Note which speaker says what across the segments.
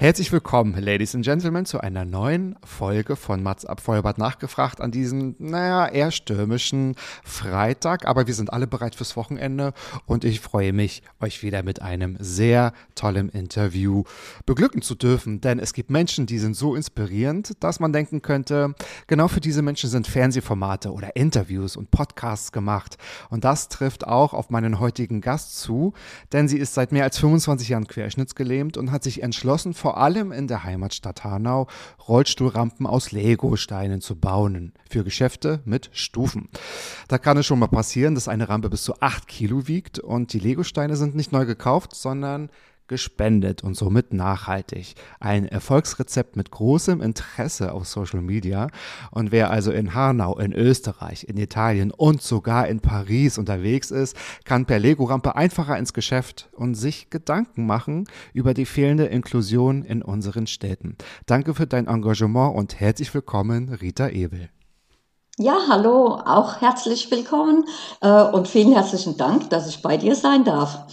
Speaker 1: Herzlich willkommen, Ladies and Gentlemen, zu einer neuen Folge von Mats ab Feuerbad nachgefragt an diesem, naja, eher stürmischen Freitag. Aber wir sind alle bereit fürs Wochenende und ich freue mich, euch wieder mit einem sehr tollen Interview beglücken zu dürfen. Denn es gibt Menschen, die sind so inspirierend, dass man denken könnte, genau für diese Menschen sind Fernsehformate oder Interviews und Podcasts gemacht. Und das trifft auch auf meinen heutigen Gast zu, denn sie ist seit mehr als 25 Jahren querschnittsgelähmt und hat sich entschlossen, vor allem in der Heimatstadt Hanau Rollstuhlrampen aus Legosteinen zu bauen für Geschäfte mit Stufen. Da kann es schon mal passieren, dass eine Rampe bis zu 8 Kilo wiegt und die Legosteine sind nicht neu gekauft, sondern gespendet und somit nachhaltig. Ein Erfolgsrezept mit großem Interesse auf Social Media. Und wer also in Hanau, in Österreich, in Italien und sogar in Paris unterwegs ist, kann per Lego-Rampe einfacher ins Geschäft und sich Gedanken machen über die fehlende Inklusion in unseren Städten. Danke für dein Engagement und herzlich willkommen, Rita Ebel.
Speaker 2: Ja, hallo, auch herzlich willkommen äh, und vielen herzlichen Dank, dass ich bei dir sein darf.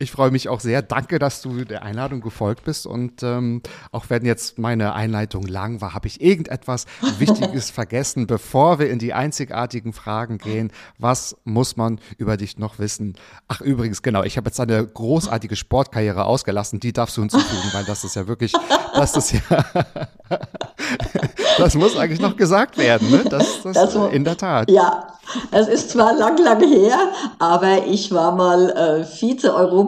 Speaker 1: Ich freue mich auch sehr. Danke, dass du der Einladung gefolgt bist. Und ähm, auch wenn jetzt meine Einleitung lang war, habe ich irgendetwas Wichtiges vergessen, bevor wir in die einzigartigen Fragen gehen. Was muss man über dich noch wissen? Ach, übrigens, genau, ich habe jetzt eine großartige Sportkarriere ausgelassen. Die darfst du hinzufügen, weil das ist ja wirklich, das ist ja, das muss eigentlich noch gesagt werden, ne? Das, das,
Speaker 2: Das
Speaker 1: in der Tat.
Speaker 2: Ja, es ist zwar lang, lang her, aber ich war mal äh,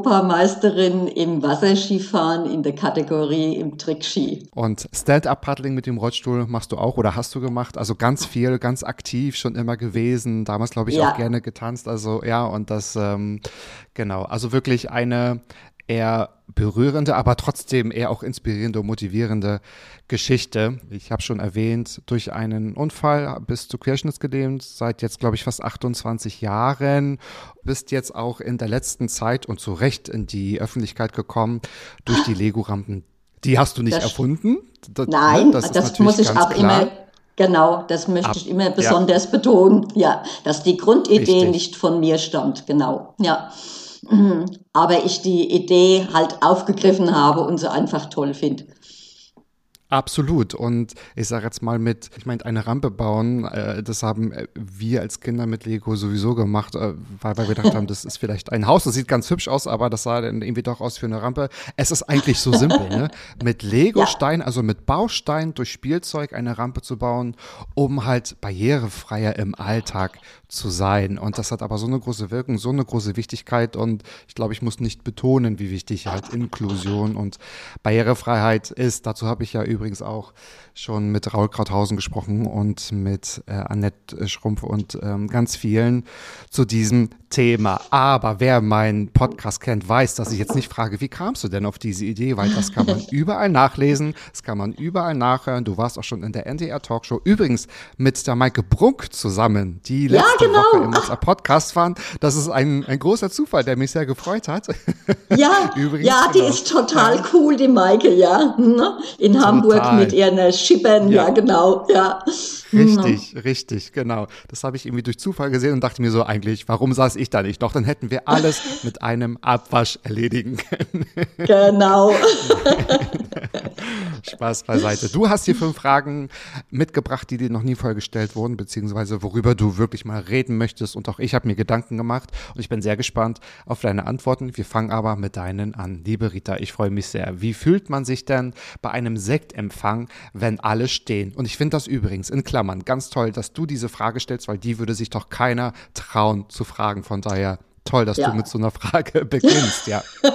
Speaker 2: Vize-Europameisterin im Wasserskifahren in der Kategorie im Trickski.
Speaker 1: Und Stand-up-Paddling mit dem Rollstuhl machst du auch oder hast du gemacht? Also ganz viel, ganz aktiv schon immer gewesen. Damals, glaube ich,
Speaker 2: Ja.
Speaker 1: auch gerne getanzt. Also ja, und das, ähm, genau. Also wirklich eine eher berührende, aber trotzdem eher auch inspirierende und motivierende Geschichte. Ich habe schon erwähnt, durch einen Unfall bist du querschnittsgelähmt, seit jetzt, glaube ich, fast 28 Jahren, bist jetzt auch in der letzten Zeit und zu Recht in die Öffentlichkeit gekommen durch die Lego-Rampen. Die hast du nicht
Speaker 2: Das-
Speaker 1: erfunden. Das, ne,
Speaker 2: Nein, das,
Speaker 1: natürlich
Speaker 2: muss ich auch
Speaker 1: klar.
Speaker 2: immer, genau, das möchte
Speaker 1: Ab-
Speaker 2: ich immer besonders betonen, ja, dass die Grundidee
Speaker 1: Richtig.
Speaker 2: nicht von mir stammt, genau, ja. Aber ich die Idee halt aufgegriffen habe und sie einfach toll finde.
Speaker 1: Absolut. Und ich sage jetzt mal mit, ich meine, eine Rampe bauen, äh, das haben äh, wir als Kinder mit Lego sowieso gemacht, äh, weil, wir gedacht haben, das ist vielleicht ein Haus, das sieht ganz hübsch aus, aber das sah dann irgendwie doch aus für eine Rampe. Es ist eigentlich so simpel, ne? Mit Lego-Stein, also mit Baustein durch Spielzeug eine Rampe zu bauen, um halt barrierefreier im Alltag zu sein. Und das hat aber so eine große Wirkung, so eine große Wichtigkeit. Und ich glaube, ich muss nicht betonen, wie wichtig halt Inklusion und Barrierefreiheit ist. Dazu habe ich ja übrigens auch schon mit Raul Krauthausen gesprochen und mit äh, Annette Schrumpf und ähm, ganz vielen zu diesem Thema. Aber wer meinen Podcast kennt, weiß, dass ich jetzt nicht frage, wie kamst du denn auf diese Idee? Weil das kann man überall nachlesen, das kann man überall nachhören. Du warst auch schon in der NDR Talkshow. Übrigens mit der Maike Brunk zusammen, die
Speaker 2: Ja,
Speaker 1: letzte
Speaker 2: genau.
Speaker 1: Woche im unser Podcast waren. Das ist ein, ein großer Zufall, der mich sehr gefreut hat.
Speaker 2: Ja,
Speaker 1: Übrigens,
Speaker 2: ja, die
Speaker 1: genau.
Speaker 2: ist total cool, die Maike, ja. ne? In Hamburg mit ihren Schippern, ja,
Speaker 1: Ja.
Speaker 2: genau, ja.
Speaker 1: Richtig, richtig, genau. Das habe ich irgendwie durch Zufall gesehen und dachte mir so eigentlich, warum saß ich da nicht? Doch, dann hätten wir alles mit einem Abwasch erledigen können.
Speaker 2: Genau.
Speaker 1: Spaß beiseite. Du hast hier fünf Fragen mitgebracht, die dir noch nie vorher gestellt wurden, beziehungsweise worüber du wirklich mal reden möchtest. Und auch ich habe mir Gedanken gemacht und ich bin sehr gespannt auf deine Antworten. Wir fangen aber mit deinen an. Liebe Rita, ich freue mich sehr. Wie fühlt man sich denn bei einem Sektempfang, wenn alle stehen? Und ich finde das übrigens in Klammern ganz toll, dass du diese Frage stellst, weil die würde sich doch keiner trauen zu fragen. Von daher Toll, dass
Speaker 2: Ja.
Speaker 1: du mit so einer Frage beginnst, ja.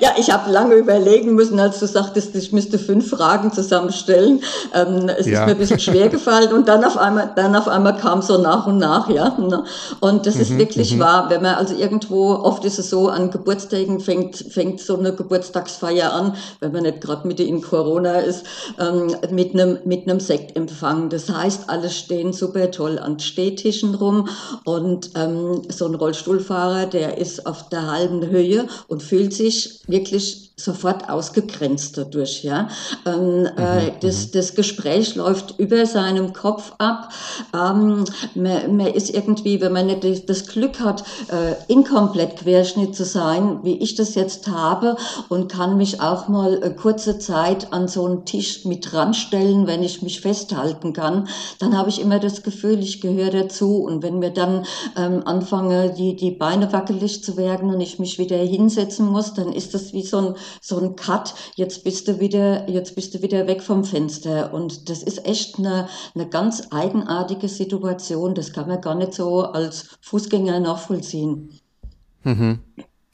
Speaker 2: Ja, ich habe lange überlegen müssen, als du sagtest, ich müsste fünf Fragen zusammenstellen. Ähm, es
Speaker 1: Ja.
Speaker 2: ist mir ein bisschen schwer gefallen und dann auf einmal, dann auf einmal kam so nach und nach, ja. ne? Und das
Speaker 1: Mhm,
Speaker 2: ist wirklich wahr, wenn man also irgendwo, oft ist es so, an Geburtstagen fängt, fängt so eine Geburtstagsfeier an, wenn man nicht gerade mitten in Corona ist, ähm, mit einem mit einem Sektempfang. Das heißt, alle stehen super toll an Stehtischen rum und ähm, so ein Rollstuhlfahrer, der ist auf der halben Höhe und fühlt sich wirklich sofort ausgegrenzt dadurch, ja. Ähm, äh, das, das Gespräch läuft über seinem Kopf ab. Ähm, man, man ist irgendwie, wenn man nicht das- das Glück hat, äh, inkomplett Querschnitt zu sein, wie ich das jetzt habe, und kann mich auch mal äh, kurze Zeit an so einen Tisch mit ranstellen, wenn ich mich festhalten kann, dann habe ich immer das Gefühl, ich gehöre dazu. Und wenn mir dann ähm, anfange, die, die Beine wackelig zu werden und ich mich wieder hinsetzen muss, dann ist das wie so ein, so ein Cut. Jetzt bist du wieder, jetzt bist du wieder weg vom Fenster. Und das ist echt eine, eine ganz eigenartige Situation. Das kann man gar nicht so als Fußgänger nachvollziehen.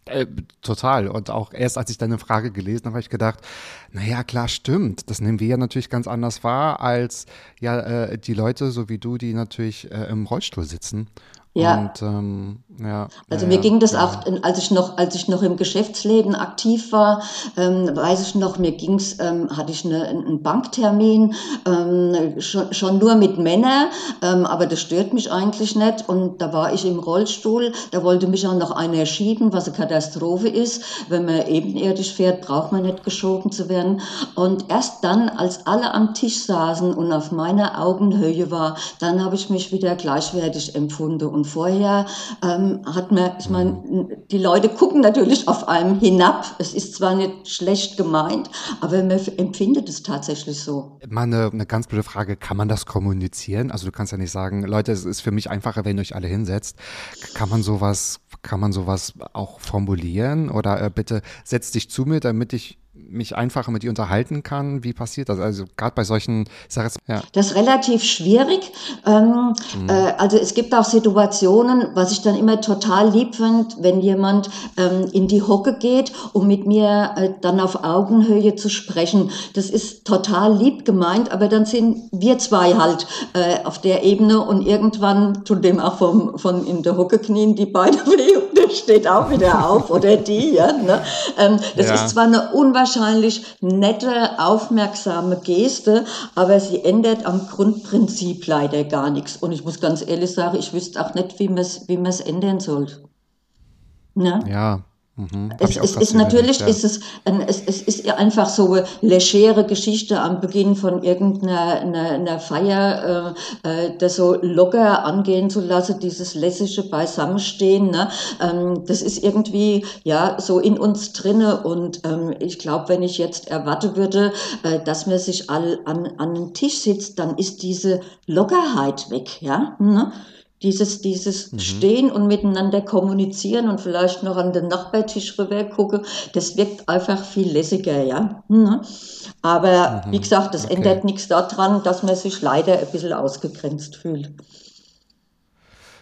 Speaker 1: Äh, total. Und auch erst als ich deine Frage gelesen habe, habe ich gedacht, naja, klar, stimmt. Das nehmen wir ja natürlich ganz anders wahr als ja äh, die Leute, so wie du, die natürlich äh, im Rollstuhl sitzen.
Speaker 2: Ja.
Speaker 1: Und ähm, ja.
Speaker 2: Also mir
Speaker 1: ja,
Speaker 2: ging das
Speaker 1: ja.
Speaker 2: auch, als ich noch, als ich noch im Geschäftsleben aktiv war, ähm, weiß ich noch, mir ging's, ähm, hatte ich eine, einen Banktermin, ähm, schon, schon nur mit Männern, ähm, aber das stört mich eigentlich nicht. Und da war ich im Rollstuhl, da wollte mich auch noch einer schieben, was eine Katastrophe ist. Wenn man ebenerdig fährt, braucht man nicht geschoben zu werden. Und erst dann, als alle am Tisch saßen und auf meiner Augenhöhe war, dann habe ich mich wieder gleichwertig empfunden. Und vorher ähm, hat man, ich meine, die Leute gucken natürlich auf einem hinab. Es ist zwar nicht schlecht gemeint, aber man empfindet es tatsächlich so.
Speaker 1: Mal eine, eine ganz blöde Frage, kann man das kommunizieren? Also du kannst ja nicht sagen, Leute, es ist für mich einfacher, wenn ihr euch alle hinsetzt. Kann man sowas, kann man sowas auch formulieren? Oder äh, bitte setz dich zu mir, damit ich mich einfacher mit dir unterhalten kann? Wie passiert das? Also gerade bei solchen, jetzt, ja.
Speaker 2: Das ist relativ schwierig. Ähm, äh, also es gibt auch Situationen, was ich dann immer total lieb finde, wenn jemand ähm, in die Hocke geht, um mit mir äh, dann auf Augenhöhe zu sprechen. Das ist total lieb gemeint, aber dann sind wir zwei halt äh, auf der Ebene und irgendwann tut dem auch vom, von in der Hocke knien die Beine weh steht auch wieder auf oder die. Ja, ne? ähm, das
Speaker 1: Ja.
Speaker 2: ist zwar eine unwahrscheinlich nette, aufmerksame Geste, aber sie ändert am Grundprinzip leider gar nichts. Und ich muss ganz ehrlich sagen, ich wüsste auch nicht, wie man es wie man's ändern soll. Ne?
Speaker 1: Ja. Mhm.
Speaker 2: Es, es ist natürlich,
Speaker 1: überlegt,
Speaker 2: ist es, ein, es, es ist ja einfach so eine legere Geschichte am Beginn von irgendeiner einer, einer Feier, äh, äh, das so locker angehen zu lassen, dieses lässige Beisammenstehen. Ne? Ähm, das ist irgendwie ja so in uns drinne und ähm, ich glaube, wenn ich jetzt erwarten würde, äh, dass man sich all an, an den Tisch sitzt, dann ist diese Lockerheit weg, ja. Ne? Dieses, dieses Stehen und miteinander kommunizieren und vielleicht noch an den Nachbartisch rüber gucken, das wirkt einfach viel lässiger, ja. Mhm. Aber wie gesagt, das
Speaker 1: okay.
Speaker 2: ändert nichts daran, dass man sich leider ein bisschen ausgegrenzt fühlt.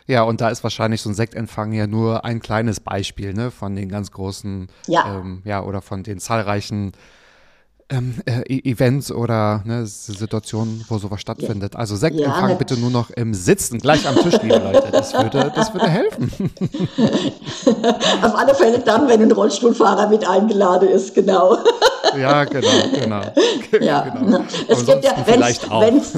Speaker 1: Ja, und da ist wahrscheinlich so ein Sektempfang ja nur ein kleines Beispiel, ne, von den ganz großen,
Speaker 2: Ja.
Speaker 1: ähm, ja, oder von den zahlreichen ähm, äh, E- Events oder ne, Situationen, wo sowas stattfindet. Also Sektempfang
Speaker 2: Ja,
Speaker 1: bitte nur noch im Sitzen, gleich am Tisch, liebe Leute. Das würde, das würde helfen.
Speaker 2: Auf alle Fälle dann, wenn ein Rollstuhlfahrer mit eingeladen ist, genau.
Speaker 1: Ja, genau, genau.
Speaker 2: Ja,
Speaker 1: genau.
Speaker 2: es gibt ja,
Speaker 1: vielleicht auch.
Speaker 2: wenn's,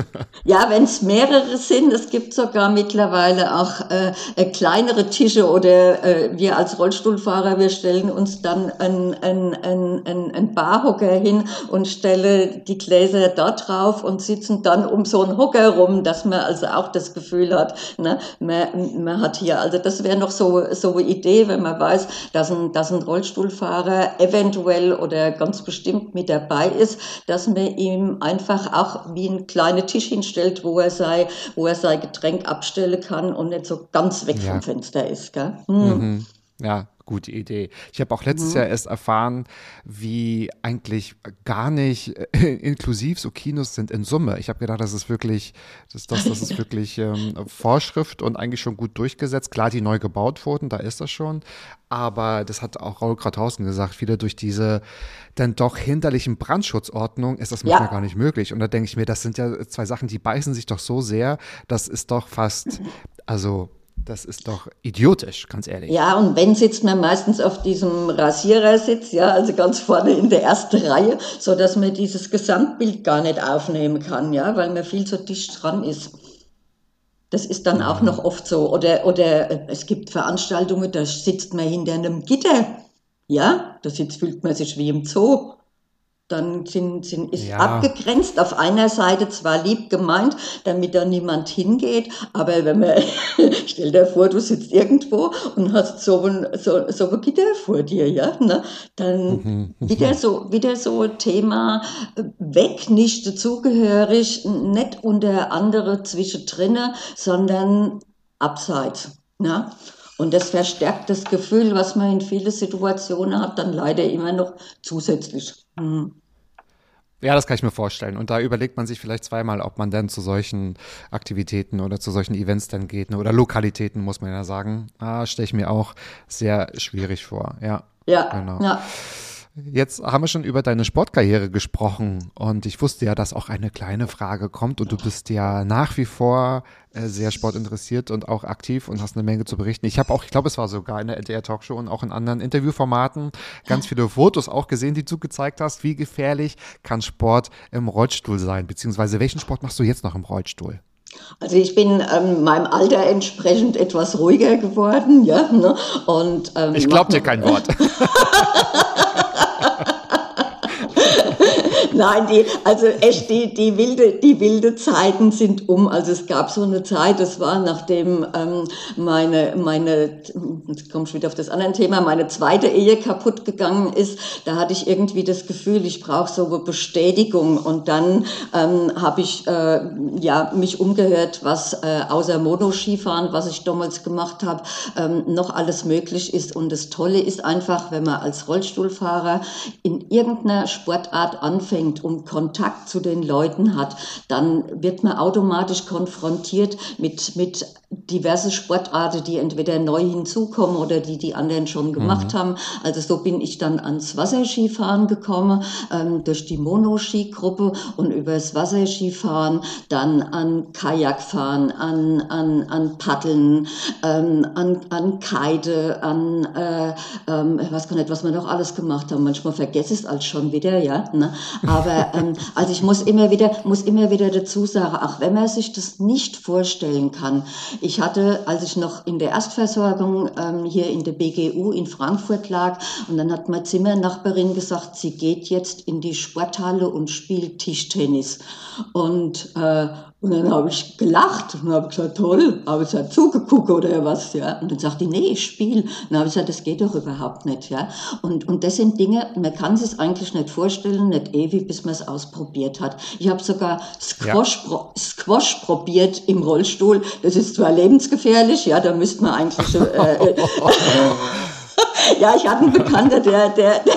Speaker 2: ja, wenn es mehrere sind, es gibt sogar mittlerweile auch äh, äh, kleinere Tische oder äh, wir als Rollstuhlfahrer, wir stellen uns dann ein, ein, ein, ein, ein Barhocker hin und stellen die Gläser dort drauf und sitzen dann um so einen Hocker rum, dass man also auch das Gefühl hat, ne, man, man hat hier, also das wäre noch so, so eine Idee, wenn man weiß, dass ein, dass ein Rollstuhlfahrer eventuell oder ganz bestimmt mit dabei ist, dass man ihm einfach auch wie ein kleiner Tisch hinstellt, wo er sei, wo er sein Getränk abstellen kann und nicht so ganz weg
Speaker 1: Ja.
Speaker 2: vom Fenster ist, gell? Hm.
Speaker 1: Mhm. Ja, gute Idee. Ich habe auch letztes mhm. Jahr erst erfahren, wie eigentlich gar nicht äh, inklusiv so Kinos sind in Summe. Ich habe gedacht, das ist wirklich, das, das, das ist wirklich ähm, Vorschrift und eigentlich schon gut durchgesetzt. Klar, die neu gebaut wurden, da ist das schon. Aber das hat auch Raul Krauthausen gesagt, wieder durch diese dann doch hinderlichen Brandschutzordnung ist das manchmal ja. gar nicht möglich. Und da denke ich mir, das sind ja zwei Sachen, die beißen sich doch so sehr, das ist doch fast, also das ist doch idiotisch, ganz ehrlich.
Speaker 2: Ja, und wenn sitzt man meistens auf diesem Rasierersitz, ja, also ganz vorne in der ersten Reihe, so dass man dieses Gesamtbild gar nicht aufnehmen kann, ja, weil man viel zu dicht dran ist. Das ist dann auch mhm. noch oft so. Oder, oder es gibt Veranstaltungen, da sitzt man hinter einem Gitter. Ja, da sitzt, fühlt man sich wie im Zoo dann sind, sind, ist ja. abgegrenzt. Auf einer Seite zwar lieb gemeint, damit da niemand hingeht, aber wenn man, stell dir vor, du sitzt irgendwo und hast so ein, so, so ein Gitter vor dir, ja, ne? dann mhm. wieder so, wieder so Thema weg, nicht dazugehörig, nicht unter andere zwischendrin, sondern abseits, ne? Und das verstärkt das Gefühl, was man in vielen Situationen hat, dann leider immer noch zusätzlich. Mhm.
Speaker 1: Ja, das kann ich mir vorstellen. Und da überlegt man sich vielleicht zweimal, ob man dann zu solchen Aktivitäten oder zu solchen Events dann geht. Ne? Oder Lokalitäten, muss man ja sagen. Ah, stelle ich mir auch sehr schwierig vor. Ja.
Speaker 2: Ja. Genau. Ja.
Speaker 1: Jetzt haben wir schon über deine Sportkarriere gesprochen und ich wusste ja, dass auch eine kleine Frage kommt und du bist ja nach wie vor äh, sehr sportinteressiert und auch aktiv und hast eine Menge zu berichten. Ich habe auch, ich glaube, es war sogar in der NDR Talkshow und auch in anderen Interviewformaten ganz viele Fotos auch gesehen, die du gezeigt hast. Wie gefährlich kann Sport im Rollstuhl sein? Beziehungsweise welchen Sport machst du jetzt noch im Rollstuhl?
Speaker 2: Also ich bin ähm, meinem Alter entsprechend etwas ruhiger geworden, ja. Ne? Und,
Speaker 1: ähm, ich glaube dir kein Wort.
Speaker 2: Nein, die, also echt, die, die, wilde, die wilde Zeiten sind um. Also es gab so eine Zeit, das war nachdem ähm, meine, meine, jetzt komme ich wieder auf das andere Thema, meine zweite Ehe kaputt gegangen ist, da hatte ich irgendwie das Gefühl, ich brauche so eine Bestätigung. Und dann ähm, habe ich äh, ja, mich umgehört, was äh, außer Monoskifahren, was ich damals gemacht habe, ähm, noch alles möglich ist. Und das Tolle ist einfach, wenn man als Rollstuhlfahrer in irgendeiner Sportart anfängt, anfängt und Kontakt zu den Leuten hat, dann wird man automatisch konfrontiert mit, mit diverse Sportarten, die entweder neu hinzukommen oder die die anderen schon gemacht mhm. haben. Also so bin ich dann ans Wasserskifahren gekommen, ähm, durch die Monoski-Gruppe und übers Wasserskifahren dann an Kajakfahren, an, an, an Paddeln, ähm, an, an Kite, an, äh, ähm, ich weiß gar nicht, was wir noch alles gemacht haben. Manchmal vergesse ich es als schon wieder, ja. Ne? Aber ähm, also ich muss immer wieder, muss immer wieder dazu sagen, auch wenn man sich das nicht vorstellen kann. Ich hatte, als ich noch in der Erstversorgung ähm, hier in der BGU in Frankfurt lag, und dann hat meine Zimmernachbarin gesagt, sie geht jetzt in die Sporthalle und spielt Tischtennis. Und äh, und dann habe ich gelacht und habe gesagt, toll, habe ich gesagt, zugeguckt oder was, ja. Und dann sagt die, nee, ich spiele. Und dann habe ich gesagt, das geht doch überhaupt nicht, ja. Und, und das sind Dinge, man kann sich eigentlich nicht vorstellen, nicht ewig, bis man es ausprobiert hat. Ich habe sogar Squash, ja. Squash probiert im Rollstuhl. Das ist zwar lebensgefährlich, ja, da müsste man eigentlich, äh, äh ja, ich hatte einen Bekannter, der, der, der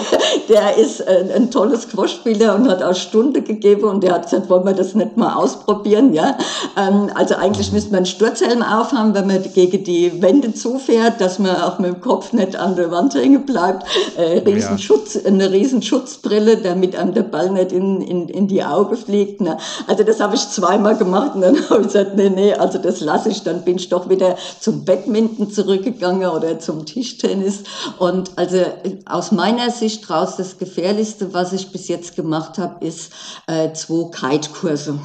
Speaker 2: ist ein, ein tolles Squash-Spieler und hat auch Stunde gegeben und der hat gesagt, wollen wir das nicht mal ausprobieren, ja. Ähm, also eigentlich müsste man einen Sturzhelm aufhaben, wenn man gegen die Wände zufährt, dass man auch mit dem Kopf nicht an der Wand hängen bleibt. Äh, Riesenschutz, ja. eine Riesenschutzbrille, damit einem der Ball nicht in, in, in die Augen fliegt. Ne? Also das habe ich zweimal gemacht und dann habe ich gesagt, nee, nee, also das lasse ich. Dann bin ich doch wieder zum Badminton zurückgegangen oder zum Tischtennis und also aus meiner Sicht raus, das Gefährlichste, was ich bis jetzt gemacht habe, ist äh, zwei Kite-Kurse.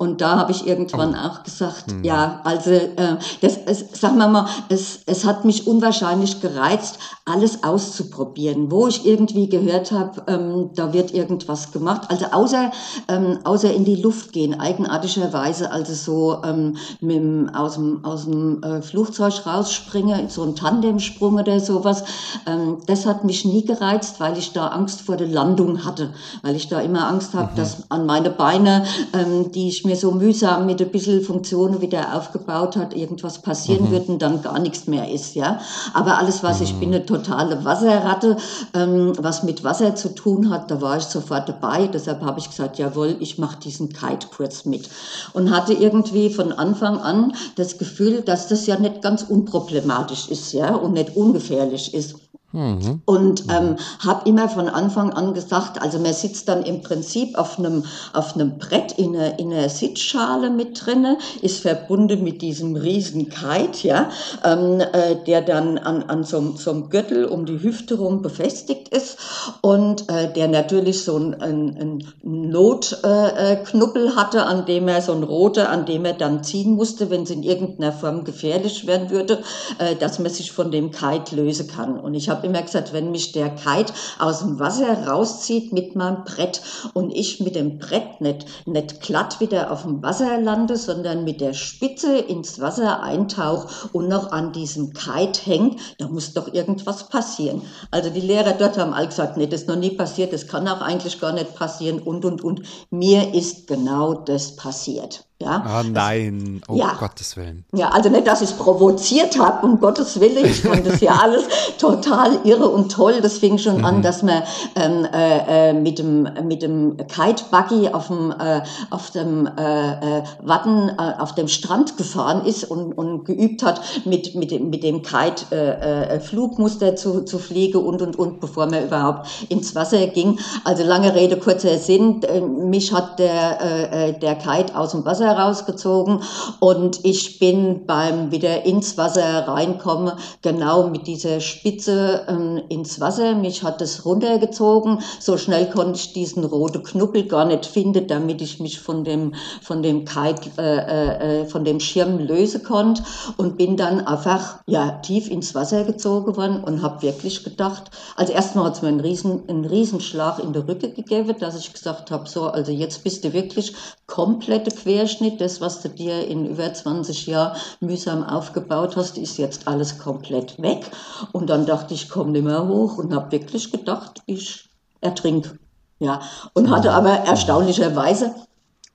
Speaker 2: Und da habe ich irgendwann oh. auch gesagt, mhm. ja, also äh, das, es, sagen wir mal, es, es hat mich unwahrscheinlich gereizt, alles auszuprobieren, wo ich irgendwie gehört habe, ähm, da wird irgendwas gemacht. Also außer, ähm, außer in die Luft gehen, eigenartigerweise, also so ähm, mit dem, aus dem, aus dem äh, Flugzeug rausspringen, so ein Tandemsprung oder sowas. Ähm, das hat mich nie gereizt, weil ich da Angst vor der Landung hatte, weil ich da immer Angst habe, mhm. dass an meine Beine, ähm, die ich mir so mühsam mit ein bisschen Funktionen wieder aufgebaut hat, irgendwas passieren mhm. wird und dann gar nichts mehr ist, ja. Aber alles, was mhm. ich bin eine totale Wasserratte, ähm, was mit Wasser zu tun hat, da war ich sofort dabei. Deshalb habe ich gesagt, jawohl, ich mache diesen Kite-Kurs mit. Und hatte irgendwie von Anfang an das Gefühl, dass das ja nicht ganz unproblematisch ist, ja, und nicht ungefährlich ist. Mhm. Und ähm, habe immer von Anfang an gesagt, also man sitzt dann im Prinzip auf einem auf einem Brett in einer, in einer Sitzschale mit drinne, ist verbunden mit diesem riesen Kite, ja, ähm, äh, der dann an, an so, so einem Gürtel um die Hüfte rum befestigt ist und äh, der natürlich so ein, ein, ein Notknuppel äh, hatte, an dem er so ein roter, an dem er dann ziehen musste, wenn es in irgendeiner Form gefährlich werden würde, äh, dass man sich von dem Kite lösen kann. Und ich habe habe immer gesagt, wenn mich der Kite aus dem Wasser rauszieht mit meinem Brett und ich mit dem Brett nicht, nicht glatt wieder auf dem Wasser lande, sondern mit der Spitze ins Wasser eintauche und noch an diesem Kite hängt, da muss doch irgendwas passieren. Also die Lehrer dort haben alle gesagt, nee, das ist noch nie passiert, das kann auch eigentlich gar nicht passieren und, und, und. Mir ist genau das passiert. Ja,
Speaker 1: ah nein, um ja. Gottes Willen.
Speaker 2: Ja, also nicht, dass ich es provoziert habe, um Gottes Willen. Ich fand das ja alles total irre und toll. Das fing schon mhm. an, dass man ähm, äh, äh, mit dem mit dem Kite Buggy auf dem äh, auf dem äh, äh, Watten äh, auf dem Strand gefahren ist und, und geübt hat, mit mit dem mit dem Kite äh, äh, Flugmuster zu, zu fliegen und und und, bevor man überhaupt ins Wasser ging. Also lange Rede kurzer Sinn. Mich hat der äh der Kite aus dem Wasser rausgezogen und ich bin beim wieder ins Wasser reinkommen, genau mit dieser Spitze ähm, ins Wasser. Mich hat es runtergezogen. So schnell konnte ich diesen roten Knubbel gar nicht finden, damit ich mich von dem, von dem Kite, äh, äh, äh, von dem Schirm lösen konnte und bin dann einfach, ja, tief ins Wasser gezogen worden und habe wirklich gedacht, also erstmal hat es mir einen riesen, einen Riesenschlag in der Rücke gegeben, dass ich gesagt habe, so, also jetzt bist du wirklich komplette Querschnitt Durchschnitt, das, was du dir in über 20 Jahren mühsam aufgebaut hast, ist jetzt alles komplett weg. Und dann dachte ich, komm nicht mehr hoch und habe wirklich gedacht, ich ertrink. Ja, und hatte aber erstaunlicherweise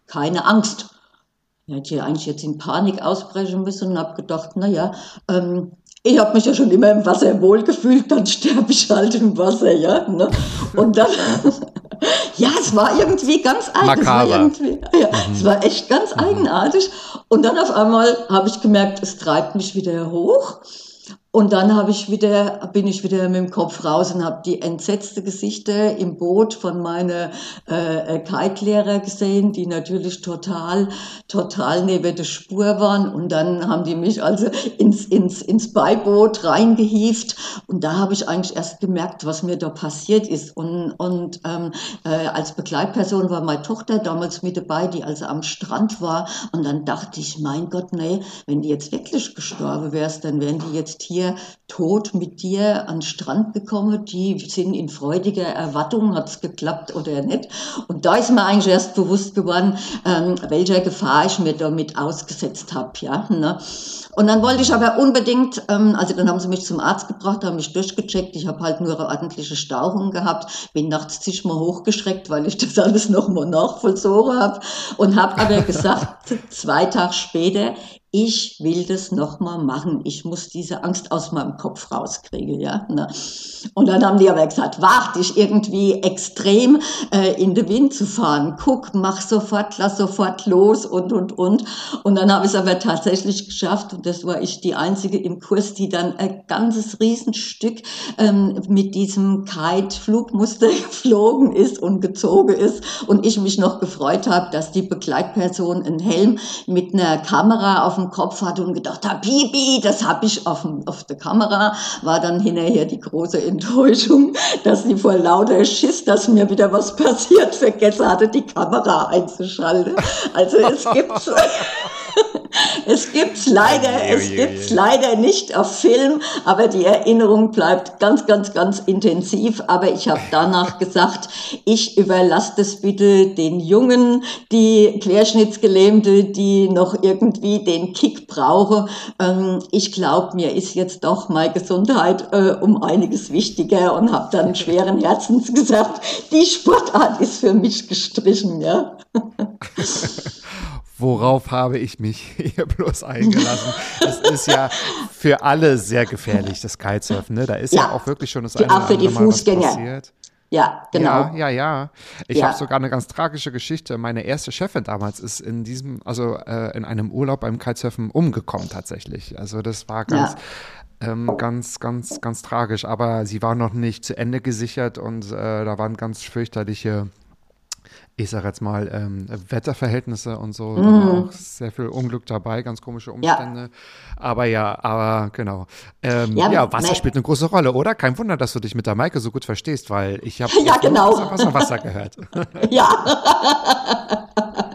Speaker 2: keine Angst. Ich hätte eigentlich jetzt in Panik ausbrechen müssen und habe gedacht, naja, ähm, ich habe mich ja schon immer im Wasser wohlgefühlt, dann sterbe ich halt im Wasser, ja. Ne? Und dann ja, es war irgendwie ganz
Speaker 1: eigen. Es
Speaker 2: ja, mhm. es war echt ganz mhm. eigenartig. Und dann auf einmal habe ich gemerkt, es treibt mich wieder hoch. Und dann habe ich wieder, bin ich wieder mit dem Kopf raus und habe die entsetzte Gesichter im Boot von meiner äh, Kite-Lehrer gesehen, die natürlich total, total neben der Spur waren. Und dann haben die mich also ins, ins, ins Beiboot reingehieft. Und da habe ich eigentlich erst gemerkt, was mir da passiert ist. Und, und ähm, äh, als Begleitperson war meine Tochter damals mit dabei, die also am Strand war. Und dann dachte ich, mein Gott, nee, wenn die jetzt wirklich gestorben wärst, dann wären die jetzt hier wir tot mit dir an den Strand gekommen. Die sind in freudiger Erwartung, hat es geklappt oder nicht. Und da ist mir eigentlich erst bewusst geworden, ähm, welcher Gefahr ich mir damit ausgesetzt habe. Ja, ne? Und dann wollte ich aber unbedingt, ähm, also dann haben sie mich zum Arzt gebracht, haben mich durchgecheckt. Ich habe halt nur eine ordentliche Stauchung gehabt, bin nachts zigmal hochgeschreckt, weil ich das alles nochmal nachvollzogen habe und habe aber gesagt, zwei Tage später, ich will das nochmal machen. Ich muss diese Angst aus meinem Kopf rauskriegen, ja. Ne? Und dann haben die aber gesagt, wart dich irgendwie extrem äh, in den Wind zu fahren. Guck, mach sofort, lass sofort los und, und, und. Und dann habe ich es aber tatsächlich geschafft und das war ich die Einzige im Kurs, die dann ein ganzes Riesenstück ähm, mit diesem Kite-Flugmuster geflogen ist und gezogen ist und ich mich noch gefreut habe, dass die Begleitperson einen Helm mit einer Kamera auf dem dem Kopf hatte und gedacht habe, Bibi, das habe ich auf, auf der Kamera, war dann hinterher die große Enttäuschung, dass sie vor lauter Schiss, dass mir wieder was passiert, vergessen hatte, die Kamera einzuschalten. Also es gibt es gibt's leider, es gibt's leider nicht auf Film, aber die Erinnerung bleibt ganz, ganz, ganz intensiv. Aber ich habe danach gesagt, ich überlasse das bitte den Jungen, die Querschnittsgelähmte, die noch irgendwie den Kick brauche. Ähm, ich glaube, mir ist jetzt doch mal Gesundheit äh, um einiges wichtiger und habe dann schweren Herzens gesagt, die Sportart ist für mich gestrichen, ja.
Speaker 1: Worauf habe ich mich hier bloß eingelassen? Es ist ja für alle sehr gefährlich, das Kitesurfen. Ne? Da ist ja, ja auch wirklich schon das
Speaker 2: eine auch für die Fußgänger. passiert. Ja, genau.
Speaker 1: Ja, ja, ja. Ich ja. habe sogar eine ganz tragische Geschichte. Meine erste Chefin damals ist in diesem, also äh, in einem Urlaub beim Kitesurfen umgekommen tatsächlich. Also das war ganz, ja. ähm, ganz, ganz, ganz tragisch. Aber sie war noch nicht zu Ende gesichert und äh, da waren ganz fürchterliche ich sage jetzt mal, ähm, Wetterverhältnisse und so, mhm. auch sehr viel Unglück dabei, ganz komische Umstände. Ja. Aber ja, aber genau. Ähm, ja, ja, Wasser spielt eine große Rolle, oder? Kein Wunder, dass du dich mit der Maike so gut verstehst, weil ich habe
Speaker 2: ja, genau. Wasser,
Speaker 1: Wasser, Wasser gehört.
Speaker 2: ja.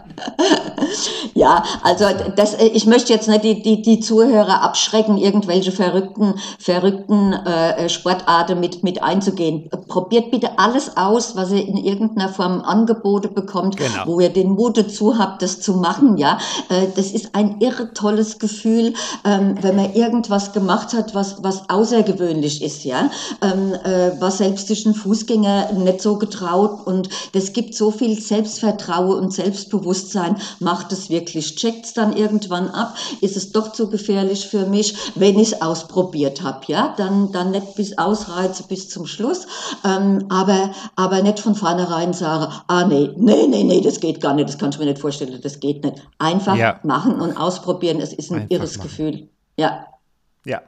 Speaker 2: Ja, also das, äh, ich möchte jetzt nicht die, die, die Zuhörer abschrecken, irgendwelche verrückten, verrückten äh, Sportarten mit, mit einzugehen. Probiert bitte alles aus, was ihr in irgendeiner Form Angebote bekommt, genau. wo ihr den Mut dazu habt, das zu machen. Ja, äh, das ist ein irre tolles Gefühl, ähm, wenn man irgendwas gemacht hat, was, was außergewöhnlich ist. Ja, ähm, äh, was selbst sich ein Fußgänger nicht so getraut und das gibt so viel Selbstvertrauen und Selbstbewusstsein, macht es wirklich? Checkt es dann irgendwann ab? Ist es doch zu gefährlich für mich, wenn ich es ausprobiert habe? Ja, dann, dann nicht bis ausreize bis zum Schluss, ähm, aber, aber nicht von vornherein sagen, ah nee, nee, nee, nee, das geht gar nicht, das kannst du mir nicht vorstellen, das geht nicht. Einfach ja. machen und ausprobieren, es ist ein Einfach irres machen. Gefühl. Ja.
Speaker 1: Ja,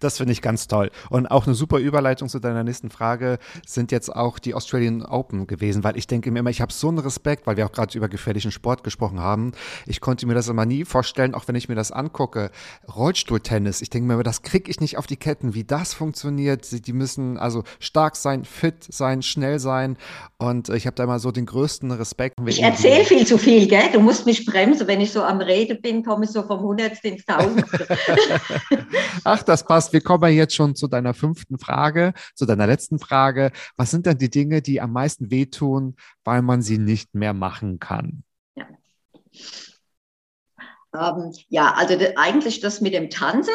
Speaker 1: das finde ich ganz toll. Und auch eine super Überleitung zu deiner nächsten Frage sind jetzt auch die Australian Open gewesen, weil ich denke mir immer, ich habe so einen Respekt, weil wir auch gerade über gefährlichen Sport gesprochen haben. Ich konnte mir das immer nie vorstellen, auch wenn ich mir das angucke. Rollstuhltennis, ich denke mir immer, das kriege ich nicht auf die Ketten, wie das funktioniert. Die müssen also stark sein, fit sein, schnell sein. Und ich habe da immer so den größten Respekt.
Speaker 2: Ich erzähle viel zu viel, gell? Du musst mich bremsen. Wenn ich so am Rede bin, komme ich so vom Hundertsten ins Tausendste.
Speaker 1: Ach, das passt wir kommen jetzt schon zu deiner fünften Frage, zu deiner letzten Frage. Was sind denn die Dinge, die am meisten wehtun, weil man sie nicht mehr machen kann?
Speaker 2: Ja. Ähm, ja, also eigentlich das mit dem Tanzen,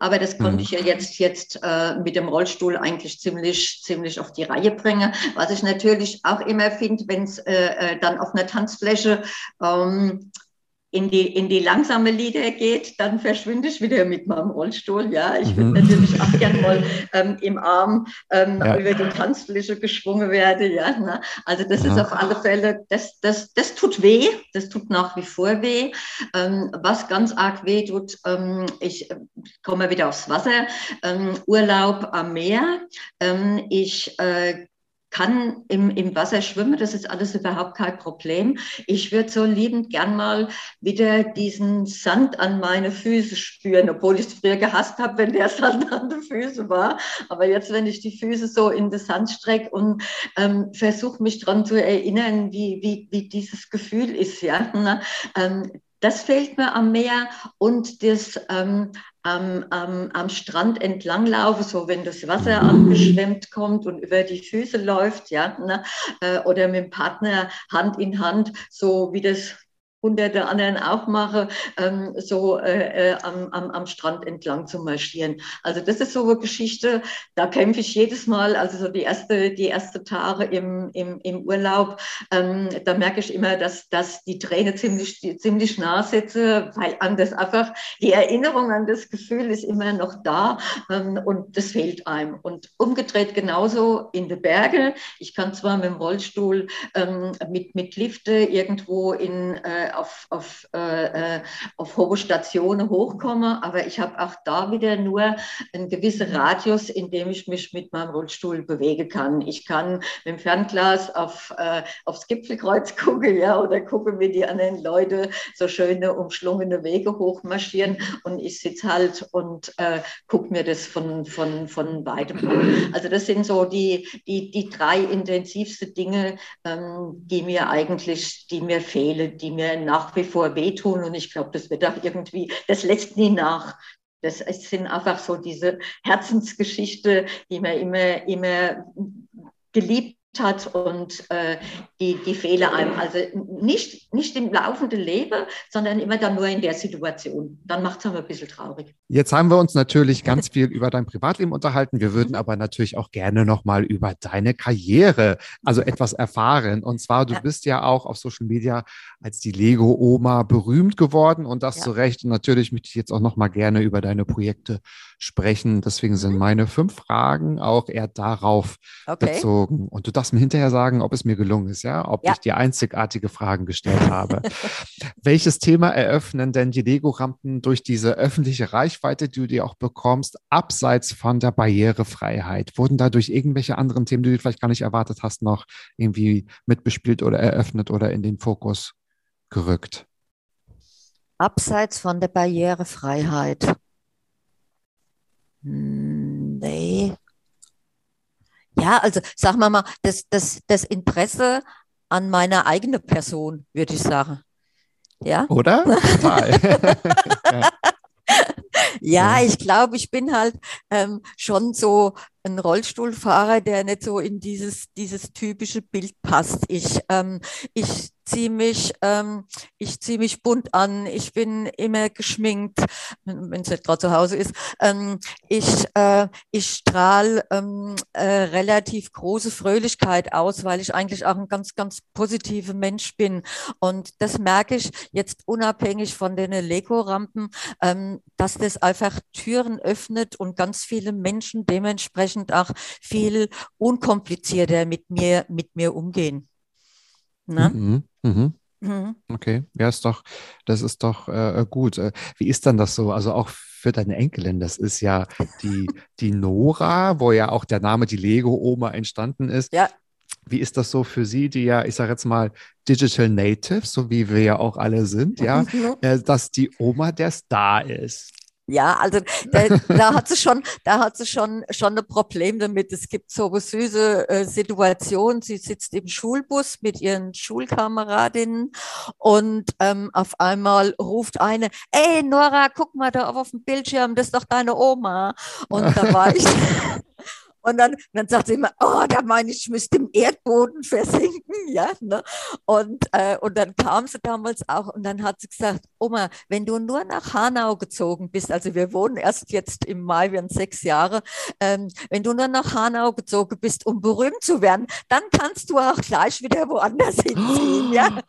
Speaker 2: aber das konnte mhm. ich ja jetzt, jetzt äh, mit dem Rollstuhl eigentlich ziemlich, ziemlich auf die Reihe bringen. Was ich natürlich auch immer finde, wenn es äh, äh, dann auf einer Tanzfläche ähm, in die, in die langsame Lieder geht, dann verschwinde ich wieder mit meinem Rollstuhl. Ja, ich würde mhm. natürlich auch gern mal ähm, im Arm ähm, ja. über die Tanzfläche geschwungen werden. Ja, ne? Also das ja. ist auf alle Fälle, das, das, das tut weh, das tut nach wie vor weh. Ähm, was ganz arg weh tut, ähm, ich komme wieder aufs Wasser, ähm, Urlaub am Meer. Ähm, ich äh, kann im, im Wasser schwimmen, das ist alles überhaupt kein Problem. Ich würde so liebend gern mal wieder diesen Sand an meine Füße spüren, obwohl ich es früher gehasst habe, wenn der Sand an den Füßen war. Aber jetzt, wenn ich die Füße so in den Sand strecke und ähm, versuche mich daran zu erinnern, wie, wie, wie dieses Gefühl ist, ja, ähm, das fehlt mir am Meer und das ähm, am, am, am Strand entlanglaufe, so wenn das Wasser angeschwemmt kommt und über die Füße läuft, ja, ne, äh, oder mit dem Partner Hand in Hand, so wie das hunderte anderen auch mache, ähm, so äh, äh, am, am, am Strand entlang zu marschieren. Also das ist so eine Geschichte, da kämpfe ich jedes Mal, also so die erste, die erste Tage im, im, im Urlaub, ähm, da merke ich immer, dass, dass die Träne ziemlich, ziemlich nah sitze, weil an das einfach, die Erinnerung an das Gefühl ist immer noch da ähm, und das fehlt einem. Und umgedreht genauso in den Bergen. Ich kann zwar mit dem Rollstuhl ähm, mit, mit Lifte irgendwo in äh, auf, auf, äh, äh, auf hohe Stationen hochkomme, aber ich habe auch da wieder nur einen gewissen Radius, in dem ich mich mit meinem Rollstuhl bewegen kann. Ich kann mit dem Fernglas auf, äh, aufs Gipfelkreuz gucken, ja, oder gucke, wie die anderen Leute so schöne, umschlungene Wege hochmarschieren und ich sitze halt und äh, gucke mir das von, von, von weitem an. Also das sind so die, die, die drei intensivsten Dinge, ähm, die mir eigentlich, die mir fehlen, die mir nach wie vor wehtun und ich glaube, das wird auch irgendwie, das lässt nie nach. Das sind einfach so diese Herzensgeschichte, die man immer, immer geliebt hat und äh,
Speaker 3: die, die Fehler einem. Also nicht, nicht im laufenden Leben, sondern immer dann nur in der Situation. Dann macht es aber ein bisschen traurig.
Speaker 1: Jetzt haben wir uns natürlich ganz viel über dein Privatleben unterhalten. Wir würden mhm. aber natürlich auch gerne nochmal über deine Karriere, also etwas erfahren. Und zwar, du ja. bist ja auch auf Social Media als die Lego-Oma berühmt geworden und das ja. zu Recht. Und natürlich möchte ich jetzt auch nochmal gerne über deine Projekte sprechen. Deswegen sind mhm. meine fünf Fragen auch eher darauf okay. bezogen. Und du darfst mir hinterher sagen, ob es mir gelungen ist, ja, ob ja. ich dir einzigartige Fragen gestellt habe. Welches Thema eröffnen denn die Lego-Rampen durch diese öffentliche Reichweite, die du dir auch bekommst, abseits von der Barrierefreiheit? Wurden dadurch irgendwelche anderen Themen, die du vielleicht gar nicht erwartet hast, noch irgendwie mitbespielt oder eröffnet oder in den Fokus gerückt?
Speaker 2: Abseits von der Barrierefreiheit. Hm, nee. Ja, also sagen wir mal, das, das, das Interesse an meiner eigenen Person, würde ich sagen. Ja.
Speaker 1: Oder?
Speaker 2: Ja, ich glaube, ich bin halt ähm, schon so ein Rollstuhlfahrer, der nicht so in dieses, dieses typische Bild passt. Ich, ähm, ich ziehe mich, ähm, ich zieh mich bunt an, ich bin immer geschminkt, wenn es nicht gerade zu Hause ist. Ähm, ich, äh, ich strahle ähm, äh, relativ große Fröhlichkeit aus, weil ich eigentlich auch ein ganz, ganz positiver Mensch bin. Und das merke ich jetzt unabhängig von den Lego-Rampen, ähm, dass das einfach Türen öffnet und ganz viele Menschen dementsprechend auch viel unkomplizierter mit mir, mit mir umgehen.
Speaker 1: Ne? Mhm, mhm. Mhm. Okay, ja, ist doch, das ist doch äh, gut. Äh, wie ist dann das so? Also auch für deine Enkelin, das ist ja die, die Nora, wo ja auch der Name die Lego-Oma entstanden ist.
Speaker 2: Ja.
Speaker 1: Wie ist das so für Sie, die ja, ich sage jetzt mal, Digital Natives, so wie wir ja auch alle sind, ja, mhm. äh, dass die Oma der Star ist?
Speaker 2: Ja, also da, da, hat sie schon, da hat sie schon, schon ein Problem damit. Es gibt so eine süße äh, Situation. Sie sitzt im Schulbus mit ihren Schulkameradinnen und ähm, auf einmal ruft eine, ey Nora, guck mal da auf dem Bildschirm, das ist doch deine Oma. Und da war ich, Und dann, dann sagt sie immer, oh, da meine ich, ich müsste im Erdboden versinken, ja. Ne? Und, äh, und dann kam sie damals auch und dann hat sie gesagt, Oma, wenn du nur nach Hanau gezogen bist, also wir wohnen erst jetzt im Mai, wir haben sechs Jahre, ähm, wenn du nur nach Hanau gezogen bist, um berühmt zu werden, dann kannst du auch gleich wieder woanders hinziehen, ja.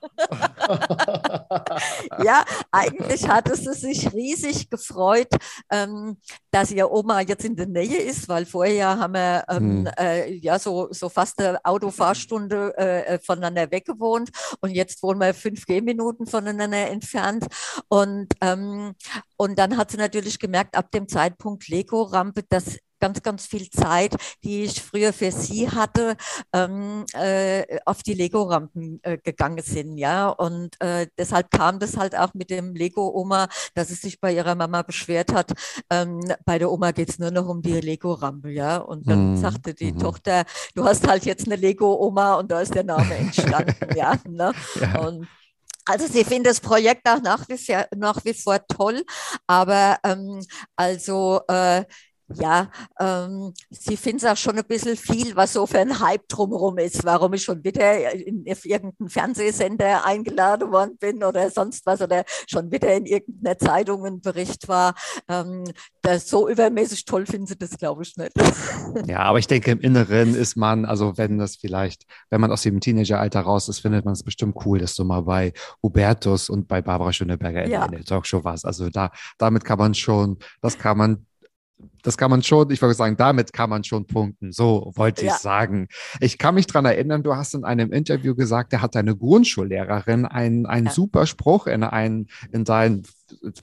Speaker 2: ja, eigentlich hatte sie sich riesig gefreut, ähm, dass ihr Oma jetzt in der Nähe ist, weil vorher haben wir ähm, hm. äh, ja so, so fast eine Autofahrstunde äh, äh, voneinander weg gewohnt und jetzt wohnen wir fünf Gehminuten voneinander entfernt. Und, ähm, und dann hat sie natürlich gemerkt, ab dem Zeitpunkt Lego-Rampe, dass ganz, ganz viel Zeit, die ich früher für sie hatte, ähm, äh, auf die Lego-Rampen äh, gegangen sind. Ja, und äh, deshalb kam das halt auch mit dem Lego-Oma, dass sie sich bei ihrer Mama beschwert hat. Ähm, bei der Oma geht es nur noch um die Lego-Rampe. Ja, und dann mhm. sagte die mhm. Tochter, du hast halt jetzt eine Lego-Oma und da ist der Name entstanden. ja, ne? ja. Und also sie findet das Projekt auch nach wie, vor, nach wie vor toll, aber ähm, also äh, ja, ähm, sie finden es auch schon ein bisschen viel, was so für ein Hype drumherum ist, warum ich schon wieder in, in irgendeinen Fernsehsender eingeladen worden bin oder sonst was oder schon wieder in irgendeiner Zeitung ein Bericht war. Ähm, das so übermäßig toll finden sie das, glaube ich, nicht.
Speaker 1: Ja, aber ich denke, im Inneren ist man, also wenn das vielleicht, wenn man aus dem Teenageralter raus ist, findet man es bestimmt cool, dass du mal bei Hubertus und bei Barbara Schöneberger ja. in der Talkshow warst. Also da, damit kann man schon, das kann man das kann man schon, ich würde sagen, damit kann man schon punkten. So wollte ja. ich sagen. Ich kann mich daran erinnern, du hast in einem Interview gesagt, da hat deine Grundschullehrerin einen, einen ja. super Spruch in, ein, in dein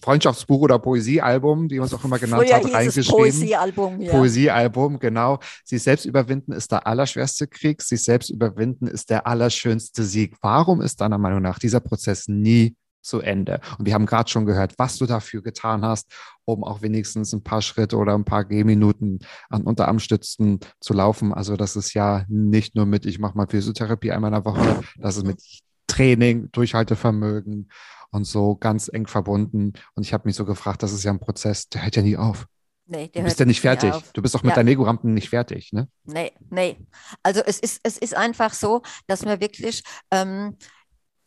Speaker 1: Freundschaftsbuch oder Poesiealbum, wie man es auch immer genannt Früher hat, reingeschrieben.
Speaker 2: Poesiealbum, ja.
Speaker 1: Poesiealbum, genau. Sich selbst überwinden ist der allerschwerste Krieg, sich selbst überwinden ist der allerschönste Sieg. Warum ist deiner Meinung nach dieser Prozess nie zu Ende. Und wir haben gerade schon gehört, was du dafür getan hast, um auch wenigstens ein paar Schritte oder ein paar Gehminuten an Unterarmstützen zu laufen. Also das ist ja nicht nur mit, ich mache mal Physiotherapie einmal in der Woche, das ist mit Training, Durchhaltevermögen und so ganz eng verbunden. Und ich habe mich so gefragt, das ist ja ein Prozess, der hört ja nie auf.
Speaker 2: nee,
Speaker 1: du bist ja nicht fertig. Du bist doch mit
Speaker 2: ja.
Speaker 1: deinen Lego-Rampen nicht fertig, ne?
Speaker 2: Nee, nee. Also es ist, es ist einfach so, dass man wirklich ähm,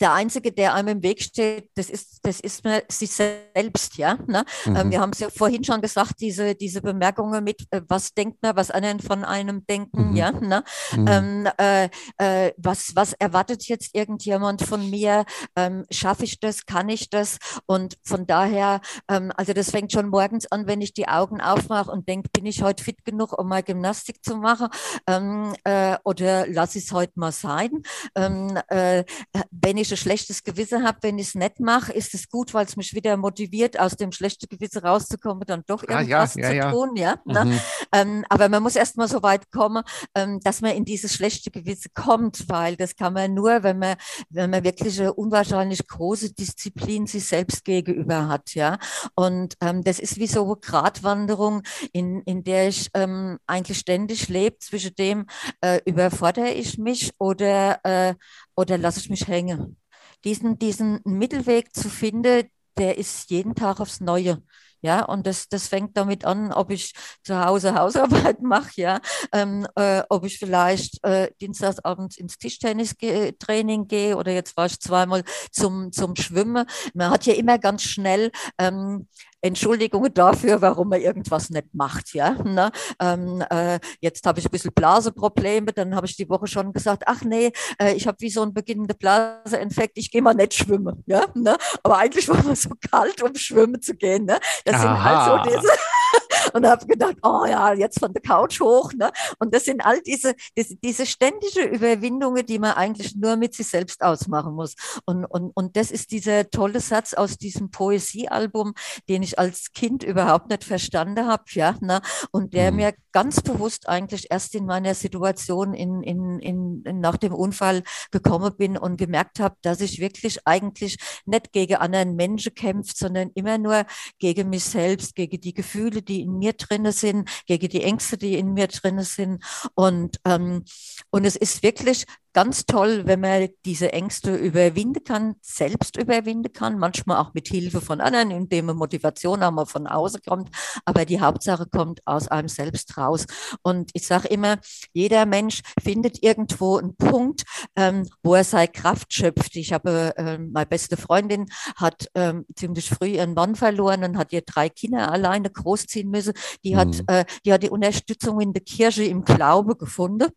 Speaker 2: der Einzige, der einem im Weg steht, das ist, das ist man sich selbst, ja. Ne?
Speaker 1: Mhm.
Speaker 2: Ähm, wir haben es ja vorhin schon gesagt, diese, diese Bemerkungen mit, äh, was denkt man, was anderen von einem denken,
Speaker 1: Mhm.
Speaker 2: ja. Ne?
Speaker 1: Mhm.
Speaker 2: Ähm, äh, äh, was, was erwartet jetzt irgendjemand von mir? Ähm, Schaffe ich das? Kann ich das? Und von daher, ähm, also das fängt schon morgens an, wenn ich die Augen aufmache und denke, bin ich heute fit genug, um mal Gymnastik zu machen? Ähm, äh, oder lasse ich es heute mal sein? Ähm, äh, wenn ich ein schlechtes Gewissen habe, wenn ich es nicht mache, ist es gut, weil es mich wieder motiviert, aus dem schlechten Gewissen rauszukommen, dann doch
Speaker 1: Ah, ja,
Speaker 2: irgendwas
Speaker 1: ja,
Speaker 2: zu tun, ja. Ne?
Speaker 1: Mhm.
Speaker 2: Ähm, aber man muss erst mal so weit kommen, ähm, dass man in dieses schlechte Gewissen kommt, weil das kann man nur, wenn man, wenn man wirklich eine unwahrscheinlich große Disziplin sich selbst gegenüber hat, ja. Und ähm, das ist wie so eine Gratwanderung, in, in der ich ähm, eigentlich ständig lebe, zwischen dem, äh, überfordere ich mich oder, äh, oder lasse ich mich hängen. Diesen, diesen Mittelweg zu finden, der ist jeden Tag aufs Neue. Ja, und das, das fängt damit an, ob ich zu Hause Hausarbeit mache, ja, ähm, äh, ob ich vielleicht äh, dienstagsabends ins Tischtennistraining gehe oder jetzt war ich zweimal zum, zum Schwimmen. Man hat ja immer ganz schnell ähm, Entschuldigungen dafür, warum man irgendwas nicht macht. Ja? Ne? Ähm, äh, jetzt habe ich ein bisschen Blaseprobleme, dann habe ich die Woche schon gesagt, ach nee, äh, ich habe wie so einen beginnenden Blaseinfekt, ich gehe mal nicht schwimmen. Ja? Ne? Aber eigentlich war mir so kalt, um schwimmen zu gehen. Ne? Das sind halt so diese und habe gedacht, oh ja, jetzt von der Couch hoch. Ne? Und das sind all diese, diese, diese ständige Überwindungen, die man eigentlich nur mit sich selbst ausmachen muss. Und, und, und das ist dieser tolle Satz aus diesem Poesiealbum, den ich als Kind überhaupt nicht verstanden habe, ja, ne? und der
Speaker 1: Mhm.
Speaker 2: mir ganz bewusst eigentlich erst in meiner Situation in, in, in, in, nach dem Unfall gekommen bin und gemerkt habe, dass ich wirklich eigentlich nicht gegen anderen Menschen kämpfe, sondern immer nur gegen mich selbst, gegen die Gefühle, die in mir drinne sind, gegen die Ängste, die in mir drinne sind. Und, ähm, und es ist wirklich ganz toll, wenn man diese Ängste überwinden kann, selbst überwinden kann, manchmal auch mit Hilfe von anderen, indem man Motivation auch mal von außen kommt. Aber die Hauptsache kommt aus einem selbst raus. Und ich sage immer, jeder Mensch findet irgendwo einen Punkt, ähm, wo er seine Kraft schöpft. Ich habe, äh, meine beste Freundin hat ähm, ziemlich früh ihren Mann verloren und hat ihr drei Kinder alleine großziehen müssen. Die hat,
Speaker 1: Mhm.
Speaker 2: äh, die hat die Unterstützung in der Kirche im Glaube gefunden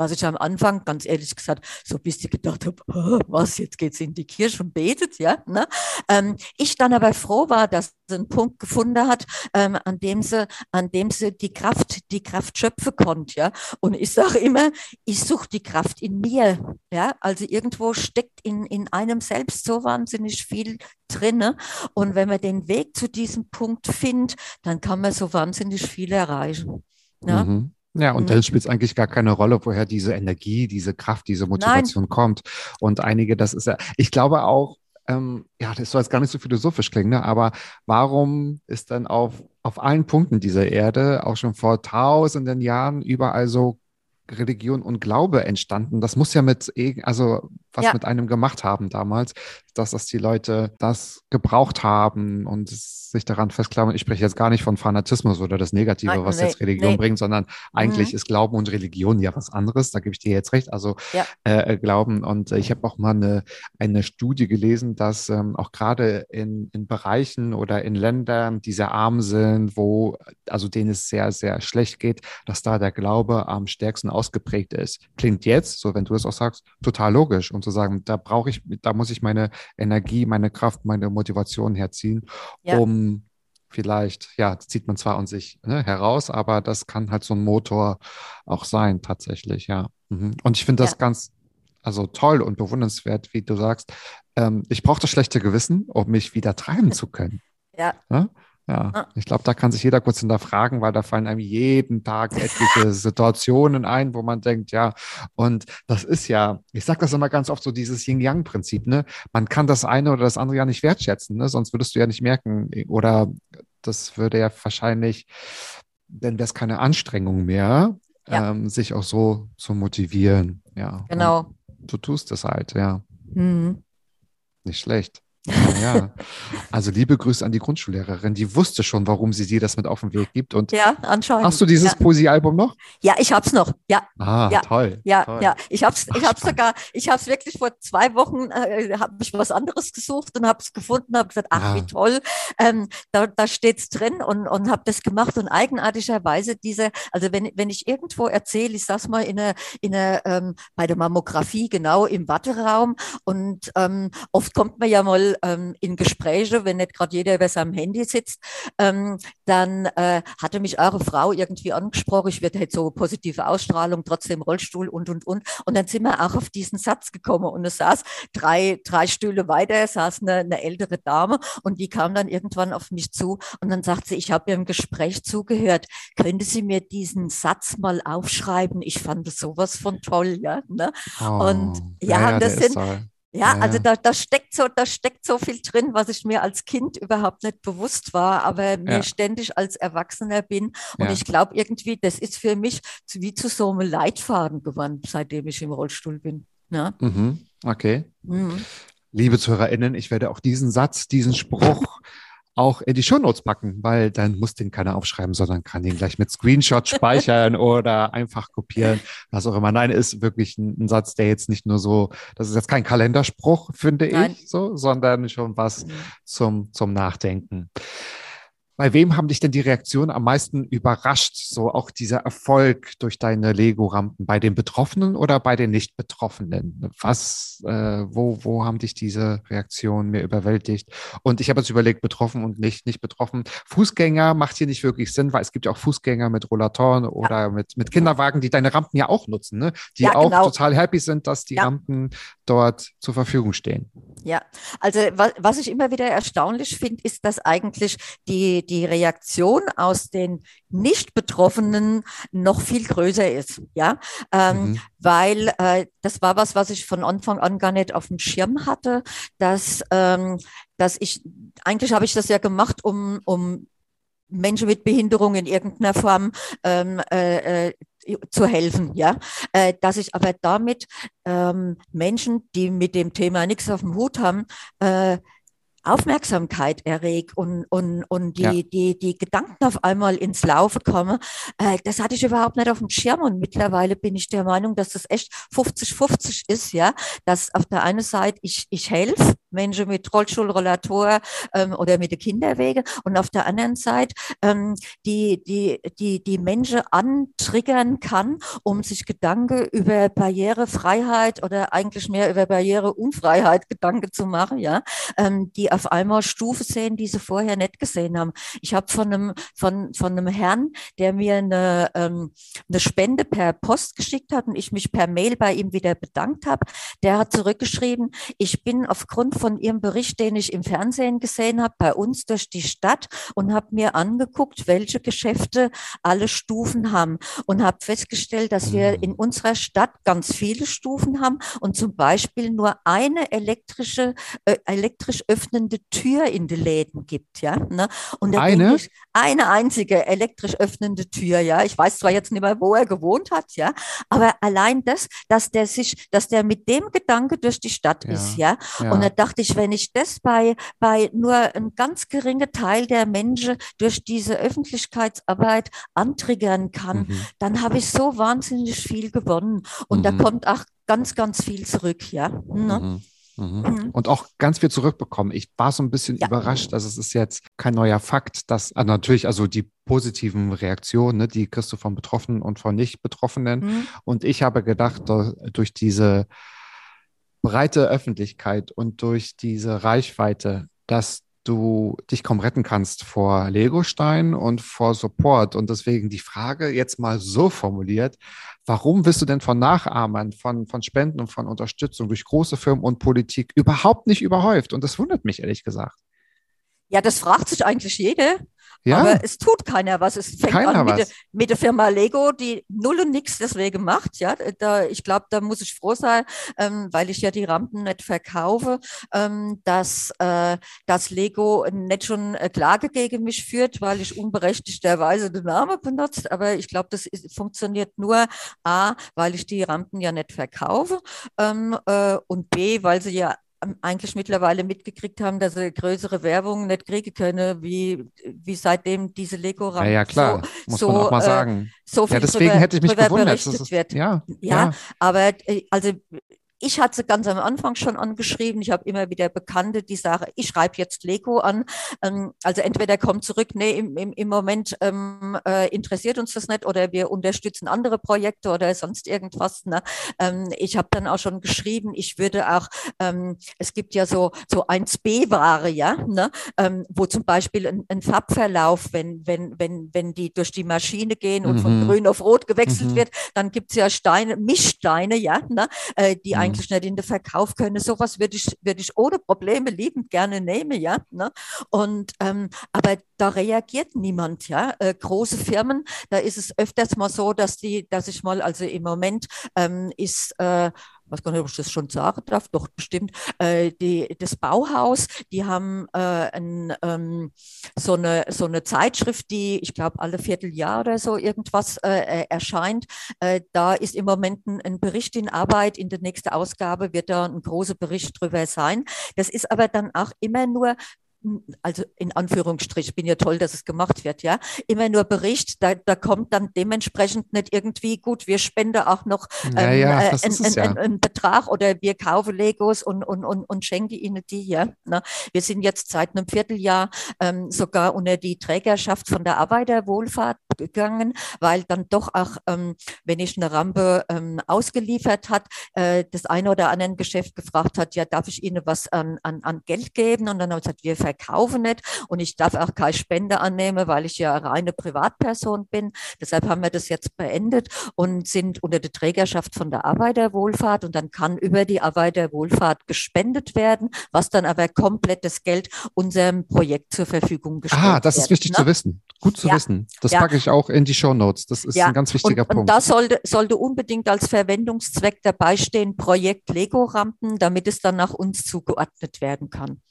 Speaker 2: was ich am Anfang, ganz ehrlich gesagt, so ein bisschen gedacht habe, "Ah, was, jetzt geht sie in die Kirche und betet, ja. Ne? Ähm, ich dann aber froh war, dass sie einen Punkt gefunden hat, ähm, an dem sie, an dem sie die Kraft, die Kraft schöpfen konnte, ja. Und ich sage immer, ich suche die Kraft in mir, ja. Also irgendwo steckt in, in einem selbst so wahnsinnig viel drinne. Und wenn man den Weg zu diesem Punkt findet, dann kann man so wahnsinnig viel erreichen. Ja.
Speaker 1: Mhm. Ja, und
Speaker 2: Mhm.
Speaker 1: dann spielt es eigentlich gar keine Rolle, woher diese Energie, diese Kraft, diese Motivation kommt. Und einige, das ist ja, ich glaube auch, ähm, ja, das soll jetzt gar nicht so philosophisch klingen, ne? aber warum ist dann auf, auf allen Punkten dieser Erde auch schon vor tausenden Jahren überall so Religion und Glaube entstanden? Das muss ja mit, also was
Speaker 2: Ja.
Speaker 1: mit einem gemacht haben damals, dass, dass die Leute das gebraucht haben und sich daran festklammern. Ich spreche jetzt gar nicht von Fanatismus oder das Negative,
Speaker 2: Nein,
Speaker 1: was
Speaker 2: nee,
Speaker 1: jetzt Religion
Speaker 2: nee.
Speaker 1: bringt, sondern eigentlich
Speaker 2: Mhm.
Speaker 1: ist Glauben und Religion ja was anderes. Da gebe ich dir jetzt recht. Also
Speaker 2: Ja.
Speaker 1: äh, Glauben. Und äh, ich habe auch mal eine, eine Studie gelesen, dass ähm, auch gerade in, in Bereichen oder in Ländern, die sehr arm sind, wo, also denen es sehr, sehr schlecht geht, dass da der Glaube am stärksten ausgeprägt ist. Klingt jetzt, so wenn du es auch sagst, total logisch. Und zu sagen, da brauche ich, da muss ich meine Energie, meine Kraft, meine Motivation herziehen,
Speaker 2: Ja.
Speaker 1: um vielleicht, ja, das zieht man zwar an sich ne, heraus, aber das kann halt so ein Motor auch sein, tatsächlich, ja. Mhm. Und ich finde das
Speaker 2: Ja.
Speaker 1: ganz, also toll und bewundernswert, wie du sagst. Ähm, ich brauche das schlechte Gewissen, um mich wieder treiben zu können.
Speaker 2: Ja.
Speaker 1: Ne? Ja,
Speaker 2: Ah.
Speaker 1: ich glaube, da kann sich jeder kurz hinterfragen, weil da fallen einem jeden Tag etliche Situationen ein, wo man denkt, ja, und das ist ja, ich sage das immer ganz oft so, dieses Yin-Yang-Prinzip, ne? Man kann das eine oder das andere ja nicht wertschätzen, ne? Sonst würdest du ja nicht merken, oder das würde ja wahrscheinlich, dann wäre es keine Anstrengung mehr,
Speaker 2: Ja.
Speaker 1: ähm, sich auch so zu motivieren. Ja,
Speaker 2: Genau.
Speaker 1: Und du tust es halt, ja,
Speaker 2: Mhm.
Speaker 1: nicht schlecht. Ja, also liebe Grüße an die Grundschullehrerin, die wusste schon, warum sie dir das mit auf den Weg gibt. Und
Speaker 2: Ja, anscheinend.
Speaker 1: hast du dieses
Speaker 2: ja.
Speaker 1: Poesiealbum noch?
Speaker 2: ja, ich hab's noch. Ja,
Speaker 1: Ah,
Speaker 2: Ja,
Speaker 1: toll.
Speaker 2: Ja,
Speaker 1: toll.
Speaker 2: ja, ich hab's,
Speaker 1: Ach,
Speaker 2: ich hab's
Speaker 1: spannend.
Speaker 2: sogar, ich hab's wirklich vor zwei Wochen, äh, habe ich was anderes gesucht und hab's gefunden, habe gesagt, ach
Speaker 1: Ja.
Speaker 2: wie toll, ähm, da, da steht's drin und und habe das gemacht und eigenartigerweise diese, also wenn wenn ich irgendwo erzähle, ich saß mal in einer in einer ähm, bei der Mammographie genau im Warteraum und ähm, oft kommt man ja mal ähm, in Gespräche, wenn nicht gerade jeder über seinem Handy sitzt, ähm, dann äh, hatte mich eure Frau irgendwie angesprochen, ich werde halt so positive Ausstrahlung, trotzdem Rollstuhl und, und, und. Und dann sind wir auch auf diesen Satz gekommen und es saß drei, drei Stühle weiter, saß eine, eine ältere Dame und die kam dann irgendwann auf mich zu und dann sagt sie, ich habe ihrem Gespräch zugehört, könnte sie mir diesen Satz mal aufschreiben? Ich fand es sowas von toll, ja. Ne? Und
Speaker 1: Oh,
Speaker 2: ja, das sind-
Speaker 1: toll.
Speaker 2: Ja,
Speaker 1: Ja,
Speaker 2: also da, da steckt so, da steckt so viel drin, was ich mir als Kind überhaupt nicht bewusst war, aber mir
Speaker 1: Ja.
Speaker 2: ständig als Erwachsener bin. Und
Speaker 1: Ja.
Speaker 2: ich glaube irgendwie, das ist für mich zu- wie zu so einem Leitfaden geworden, seitdem ich im Rollstuhl bin. Ja.
Speaker 1: Mhm. Okay.
Speaker 2: Mhm.
Speaker 1: Liebe ZuhörerInnen, ich werde auch diesen Satz, diesen Spruch auch in die Shownotes packen, weil dann muss den keiner aufschreiben, sondern kann den gleich mit Screenshot speichern oder einfach kopieren, was auch immer. Nein, ist wirklich ein, ein Satz, der jetzt nicht nur so, das ist jetzt kein Kalenderspruch, finde
Speaker 2: Nein.
Speaker 1: ich, so, sondern schon was
Speaker 2: Mhm.
Speaker 1: zum, zum Nachdenken. Bei wem haben dich denn die Reaktionen am meisten überrascht? So auch dieser Erfolg durch deine Lego-Rampen bei den Betroffenen oder bei den Nicht-Betroffenen? Was, äh, wo, wo haben dich diese Reaktionen mehr überwältigt? Und ich habe jetzt überlegt, betroffen und nicht, nicht betroffen. Fußgänger macht hier nicht wirklich Sinn, weil es gibt ja auch Fußgänger mit Rollatoren oder mit, mit Kinderwagen, die deine Rampen ja auch nutzen, ne? Die
Speaker 2: Ja,
Speaker 1: auch
Speaker 2: genau.
Speaker 1: total happy sind, dass die
Speaker 2: Ja.
Speaker 1: Rampen dort zur Verfügung stehen.
Speaker 2: Ja, also was, was ich immer wieder erstaunlich finde, ist, dass eigentlich die, die Reaktion aus den Nicht-Betroffenen noch viel größer ist. Ja, ähm,
Speaker 1: Mhm.
Speaker 2: weil äh, das war was, was ich von Anfang an gar nicht auf dem Schirm hatte, dass, ähm, dass ich, eigentlich habe ich das ja gemacht, um, um Menschen mit Behinderung in irgendeiner Form ähm, äh, äh, zu helfen, ja, äh, dass ich aber damit ähm, Menschen, die mit dem Thema nichts auf dem Hut haben, äh, Aufmerksamkeit erregt und, und, und die,
Speaker 1: Ja.
Speaker 2: die, die Gedanken auf einmal ins Laufen kommen. Äh, das hatte ich überhaupt nicht auf dem Schirm und mittlerweile bin ich der Meinung, dass das echt 50-50 ist, ja, dass auf der einen Seite ich, ich helfe Menschen mit Rollstuhl, Rollator ähm, oder mit den Kinderwegen und auf der anderen Seite ähm, die, die, die, die Menschen antriggern kann, um sich Gedanken über Barrierefreiheit oder eigentlich mehr über Barriereunfreiheit Gedanken zu machen, ja, ähm, die auf einmal Stufe sehen, die sie vorher nicht gesehen haben. Ich habe von einem, von, von einem Herrn, der mir eine, ähm, eine Spende per Post geschickt hat und ich mich per Mail bei ihm wieder bedankt habe, der hat zurückgeschrieben, ich bin aufgrund von Ihrem Bericht, den ich im Fernsehen gesehen habe, bei uns durch die Stadt und habe mir angeguckt, welche Geschäfte alle Stufen haben und habe festgestellt, dass wir
Speaker 1: Mhm.
Speaker 2: in unserer Stadt ganz viele Stufen haben und zum Beispiel nur eine elektrische, äh, elektrisch öffnende Tür in den Läden gibt, ja. Ne? Und
Speaker 1: Eine?
Speaker 2: ich, eine einzige elektrisch öffnende Tür, ja. Ich weiß zwar jetzt nicht mehr, wo er gewohnt hat, ja, aber allein das, dass der sich, dass der mit dem Gedanke durch die Stadt
Speaker 1: Ja,
Speaker 2: ist, ja.
Speaker 1: Ja.
Speaker 2: Und da dachte ich, wenn ich das bei, bei nur ein ganz geringer Teil der Menschen durch diese Öffentlichkeitsarbeit antriggern kann,
Speaker 1: Mhm.
Speaker 2: dann habe ich so wahnsinnig viel gewonnen. Und da
Speaker 1: Mhm.
Speaker 2: kommt auch ganz, ganz viel zurück, ja. Ne?
Speaker 1: Mhm. Mhm. Und auch ganz viel zurückbekommen. Ich war so ein bisschen
Speaker 2: Ja.
Speaker 1: überrascht, also es ist jetzt kein neuer Fakt, dass ah, natürlich, also die positiven Reaktionen, ne, die kriegst du von Betroffenen und von Nicht-Betroffenen.
Speaker 2: Mhm.
Speaker 1: Und ich habe gedacht, da- durch diese breite Öffentlichkeit und durch diese Reichweite, dass du dich kaum retten kannst vor Legostein und vor Support. Und deswegen die Frage jetzt mal so formuliert, warum wirst du denn von Nachahmern, von, von Spenden und von Unterstützung durch große Firmen und Politik überhaupt nicht überhäuft? Und das wundert mich ehrlich gesagt.
Speaker 2: Ja, das fragt sich eigentlich jeder,
Speaker 1: Ja,
Speaker 2: aber es tut keiner was. Es fängt
Speaker 1: Keiner
Speaker 2: an mit,
Speaker 1: was.
Speaker 2: der- mit der Firma Lego, die null und nichts deswegen macht. Ja, da, ich glaube, da muss ich froh sein, ähm, weil ich ja die Rampen nicht verkaufe, ähm, dass, äh, dass Lego nicht schon äh, Klage gegen mich führt, weil ich unberechtigterweise den Namen benutzt. Aber ich glaube, das ist, funktioniert nur A, weil ich die Rampen ja nicht verkaufe ähm, äh, und B, weil sie ja eigentlich mittlerweile mitgekriegt haben, dass sie größere Werbung nicht kriegen können, wie, wie seitdem diese Lego-Rampen
Speaker 1: Ja, ja, klar,
Speaker 2: so,
Speaker 1: muss
Speaker 2: so,
Speaker 1: man auch mal
Speaker 2: äh,
Speaker 1: sagen.
Speaker 2: so viel
Speaker 1: Ja, deswegen
Speaker 2: drüber,
Speaker 1: hätte ich mich gewundert. Ist,
Speaker 2: wird.
Speaker 1: ja,
Speaker 2: Ja, aber äh, also ich hatte sie ganz am Anfang schon angeschrieben. Ich habe immer wieder Bekannte, die sagen, ich schreibe jetzt Lego an. Ähm, also entweder kommt zurück, nee, im, im, im Moment ähm, äh, interessiert uns das nicht oder wir unterstützen andere Projekte oder sonst irgendwas. Ne? Ähm, ich habe dann auch schon geschrieben, ich würde auch, ähm, es gibt ja so, so 1b-Ware, ja, ne? ähm, wo zum Beispiel ein, ein Farbverlauf, wenn, wenn, wenn, wenn die durch die Maschine gehen und von
Speaker 1: Mhm.
Speaker 2: grün auf rot gewechselt
Speaker 1: Mhm.
Speaker 2: wird, dann gibt es ja Steine, Mischsteine, ja, ne? äh, die
Speaker 1: Mhm.
Speaker 2: Eigentlich nicht in den Verkauf können. Sowas würde ich, würde ich ohne Probleme liebend gerne nehmen, ja. Ne? Und ähm, aber da reagiert niemand, ja. Äh, große Firmen, da ist es öfters mal so, dass die, dass ich mal, also im Moment ähm, ist äh, weiß gar nicht, ob ich das schon sagen darf, doch bestimmt, äh, die, das Bauhaus, die haben äh, ein, ähm, so, eine, so eine Zeitschrift, die, ich glaube, alle Vierteljahr oder so irgendwas äh, äh, erscheint. Äh, da ist im Moment ein, ein Bericht in Arbeit. In der nächsten Ausgabe wird da ein großer Bericht drüber sein. Das ist aber dann auch immer nur also in Anführungsstrich, bin ja toll, dass es gemacht wird, ja, immer nur Bericht, da, da kommt dann dementsprechend nicht irgendwie gut, wir spenden auch noch ähm,
Speaker 1: Ja, ja,
Speaker 2: äh, einen
Speaker 1: es ja.
Speaker 2: ein, ein Betrag oder wir kaufen Legos und, und, und, und schenken ihnen die, ja. Ne? Wir sind jetzt seit einem Vierteljahr ähm, sogar unter die Trägerschaft von der Arbeiterwohlfahrt gegangen, weil dann doch auch, ähm, wenn ich eine Rampe ähm, ausgeliefert hat, äh, das eine oder andere Geschäft gefragt hat, ja, darf ich Ihnen was an, an, an Geld geben? Und dann habe ich gesagt, wir verkaufen nicht und ich darf auch keine Spende annehmen, weil ich ja reine Privatperson bin. Deshalb haben wir das jetzt beendet und sind unter der Trägerschaft von der Arbeiterwohlfahrt und dann kann über die Arbeiterwohlfahrt gespendet werden, was dann aber komplett das Geld unserem Projekt zur Verfügung gestellt wird.
Speaker 1: Ah, das ist wichtig
Speaker 2: ne?
Speaker 1: zu wissen. Gut zu
Speaker 2: Ja.
Speaker 1: wissen. Das
Speaker 2: Ja.
Speaker 1: packe ich auch in die Show Notes. Das ist ein ganz wichtiger
Speaker 2: und,
Speaker 1: Punkt.
Speaker 2: Und da sollte, sollte unbedingt als Verwendungszweck dabei stehen, Projekt Lego-Rampen, damit es dann nach uns zugeordnet werden kann.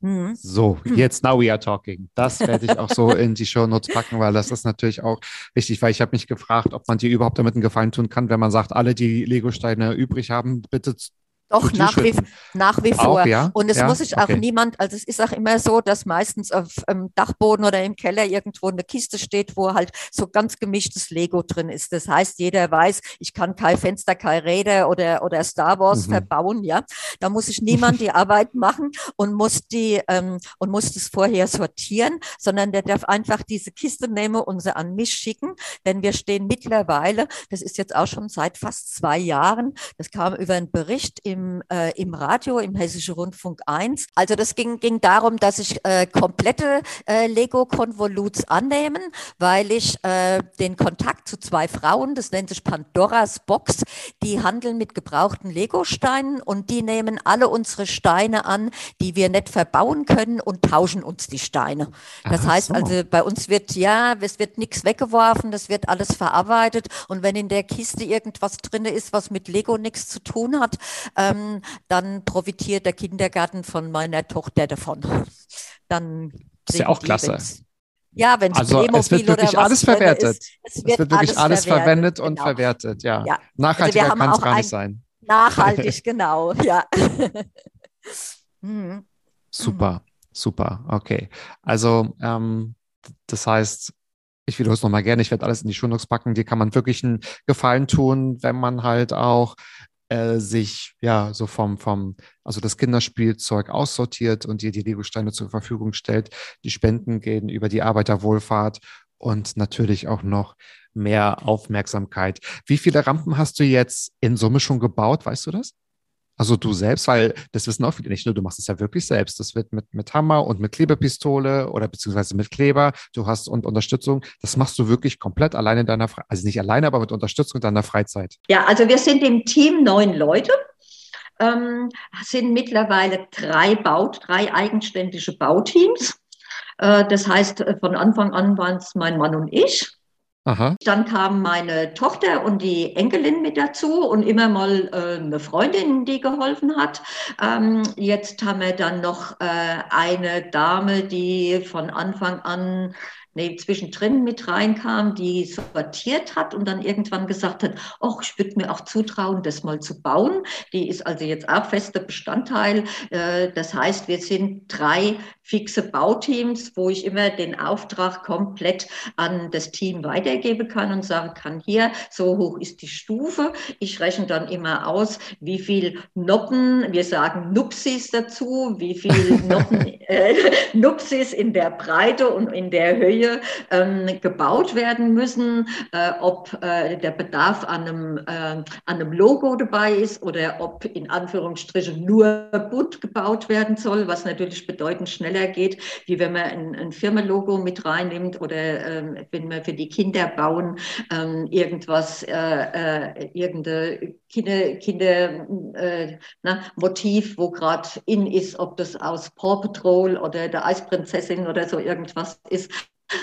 Speaker 2: Mhm.
Speaker 1: So, jetzt now we are talking. Das werde ich auch so in die Show Notes packen, weil das ist natürlich auch wichtig, weil ich habe mich gefragt, ob man dir überhaupt damit einen Gefallen tun kann, wenn man sagt, alle, die Lego-Steine übrig haben, bitte
Speaker 2: Doch, nach wie, nach wie vor.
Speaker 1: Auch, ja?
Speaker 2: Und es
Speaker 1: Ja?
Speaker 2: muss sich auch
Speaker 1: Okay.
Speaker 2: niemand, also es ist auch immer so, dass meistens auf dem Dachboden oder im Keller irgendwo eine Kiste steht, wo halt so ganz gemischtes Lego drin ist. Das heißt, jeder weiß, ich kann kein Fenster, kein Räder oder, oder Star Wars
Speaker 1: Mhm.
Speaker 2: verbauen, ja. Da muss sich niemand die Arbeit machen und muss die, ähm, und muss das vorher sortieren, sondern der darf einfach diese Kiste nehmen und sie an mich schicken, denn wir stehen mittlerweile, das ist jetzt auch schon seit fast zwei Jahren, das kam über einen Bericht im, äh, im Radio, im Hessischen Rundfunk 1. Also das ging, ging darum, dass ich äh, komplette äh, Lego-Konvoluts annehmen, weil ich äh, den Kontakt zu zwei Frauen, das nennt sich Pandoras Box, die handeln mit gebrauchten Lego-Steinen und die nehmen alle unsere Steine an, die wir nicht verbauen können und tauschen uns die Steine. Das
Speaker 1: Ach
Speaker 2: heißt
Speaker 1: so.
Speaker 2: also, bei uns wird ja, es wird nichts weggeworfen, das wird alles verarbeitet und wenn in der Kiste irgendwas drin ist, was mit Lego nichts zu tun hat, ähm, dann profitiert der Kindergarten von meiner Tochter davon. Dann
Speaker 1: Das ist ja auch
Speaker 2: die,
Speaker 1: klasse.
Speaker 2: Ja, wenn es
Speaker 1: Also es wird wirklich alles verwertet.
Speaker 2: es
Speaker 1: Es wird wirklich alles verwendet und
Speaker 2: genau.
Speaker 1: verwertet, ja.
Speaker 2: Ja.
Speaker 1: Nachhaltiger
Speaker 2: Also wir haben
Speaker 1: kann es gar nicht sein.
Speaker 2: Nachhaltig, genau, ja. Mhm.
Speaker 1: Super, super, okay. Also, ähm, das heißt, ich wiederhole es nochmal gerne, ich werde alles in die Shownotes packen. Dir kann man wirklich einen Gefallen tun, wenn man halt auch äh, sich ja so vom, vom, also das Kinderspielzeug aussortiert und dir die Lego-Steine zur Verfügung stellt. Die Spenden gehen über die Arbeiterwohlfahrt und natürlich auch noch mehr Aufmerksamkeit. Wie viele Rampen hast du jetzt in Summe schon gebaut? Weißt du das? Also du selbst, weil das wissen auch viele nicht, nur du machst es ja wirklich selbst. Das wird mit, mit Hammer und mit Klebepistole oder beziehungsweise mit Kleber. Du hast und Unterstützung. Das machst du wirklich komplett alleine in deiner Freizeit. Also nicht alleine, aber mit Unterstützung in deiner Freizeit.
Speaker 4: Ja, also wir sind im Team neun Leute, ähm, sind mittlerweile drei Baut, drei eigenständige Bauteams. Äh, das heißt, von Anfang an waren es mein Mann und ich.
Speaker 1: Aha.
Speaker 4: Dann kam meine Tochter und die Enkelin mit dazu und immer mal äh, eine Freundin, die geholfen hat. Ähm, jetzt haben wir dann noch äh, eine Dame, die von Anfang an
Speaker 2: nee, zwischendrin mit reinkam, die sortiert hat und dann irgendwann gesagt hat, ach, ich würde mir auch zutrauen, das mal zu bauen. Die ist also jetzt auch fester Bestandteil. Äh, das heißt, wir sind drei fixe Bauteams, wo ich immer den Auftrag komplett an das Team weitergeben kann und sagen kann, hier, so hoch ist die Stufe. Ich rechne dann immer aus, wie viel Noppen, wir sagen Nupsis dazu, wie viel Noppen, äh, Nupsis in der Breite und in der Höhe ähm, gebaut werden müssen, äh, ob äh, der Bedarf an einem, äh, an einem Logo dabei ist oder ob in Anführungsstrichen nur bunt gebaut werden soll, was natürlich bedeutend schneller geht, wie wenn man ein, ein Firmenlogo mit reinnimmt oder ähm, wenn wir für die Kinder bauen, ähm, irgendwas, äh, äh, irgendein Kinder, Kinder äh, na, Motiv, wo gerade in ist, ob das aus Paw Patrol oder der Eisprinzessin oder so irgendwas ist.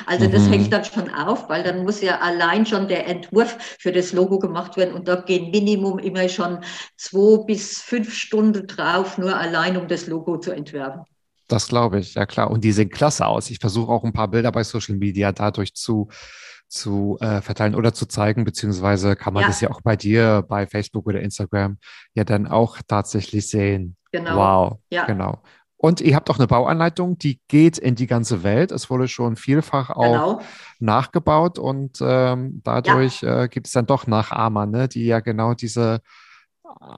Speaker 2: Also das mhm. hängt dann schon auf, weil dann muss ja allein schon der Entwurf für das Logo gemacht werden und da gehen Minimum immer schon zwei bis fünf Stunden drauf, nur allein um das Logo zu entwerfen.
Speaker 1: Das glaube ich, ja klar. Und die sehen klasse aus. Ich versuche auch ein paar Bilder bei Social Media dadurch zu, zu äh, verteilen oder zu zeigen, beziehungsweise kann man ja. das ja auch bei dir bei Facebook oder Instagram ja dann auch tatsächlich sehen. Genau. Wow. Ja. Genau. Und ihr habt auch eine Bauanleitung, die geht in die ganze Welt. Es wurde schon vielfach auch genau. nachgebaut und ähm, dadurch ja. äh, gibt es dann doch Nachahmer, ne, die ja genau diese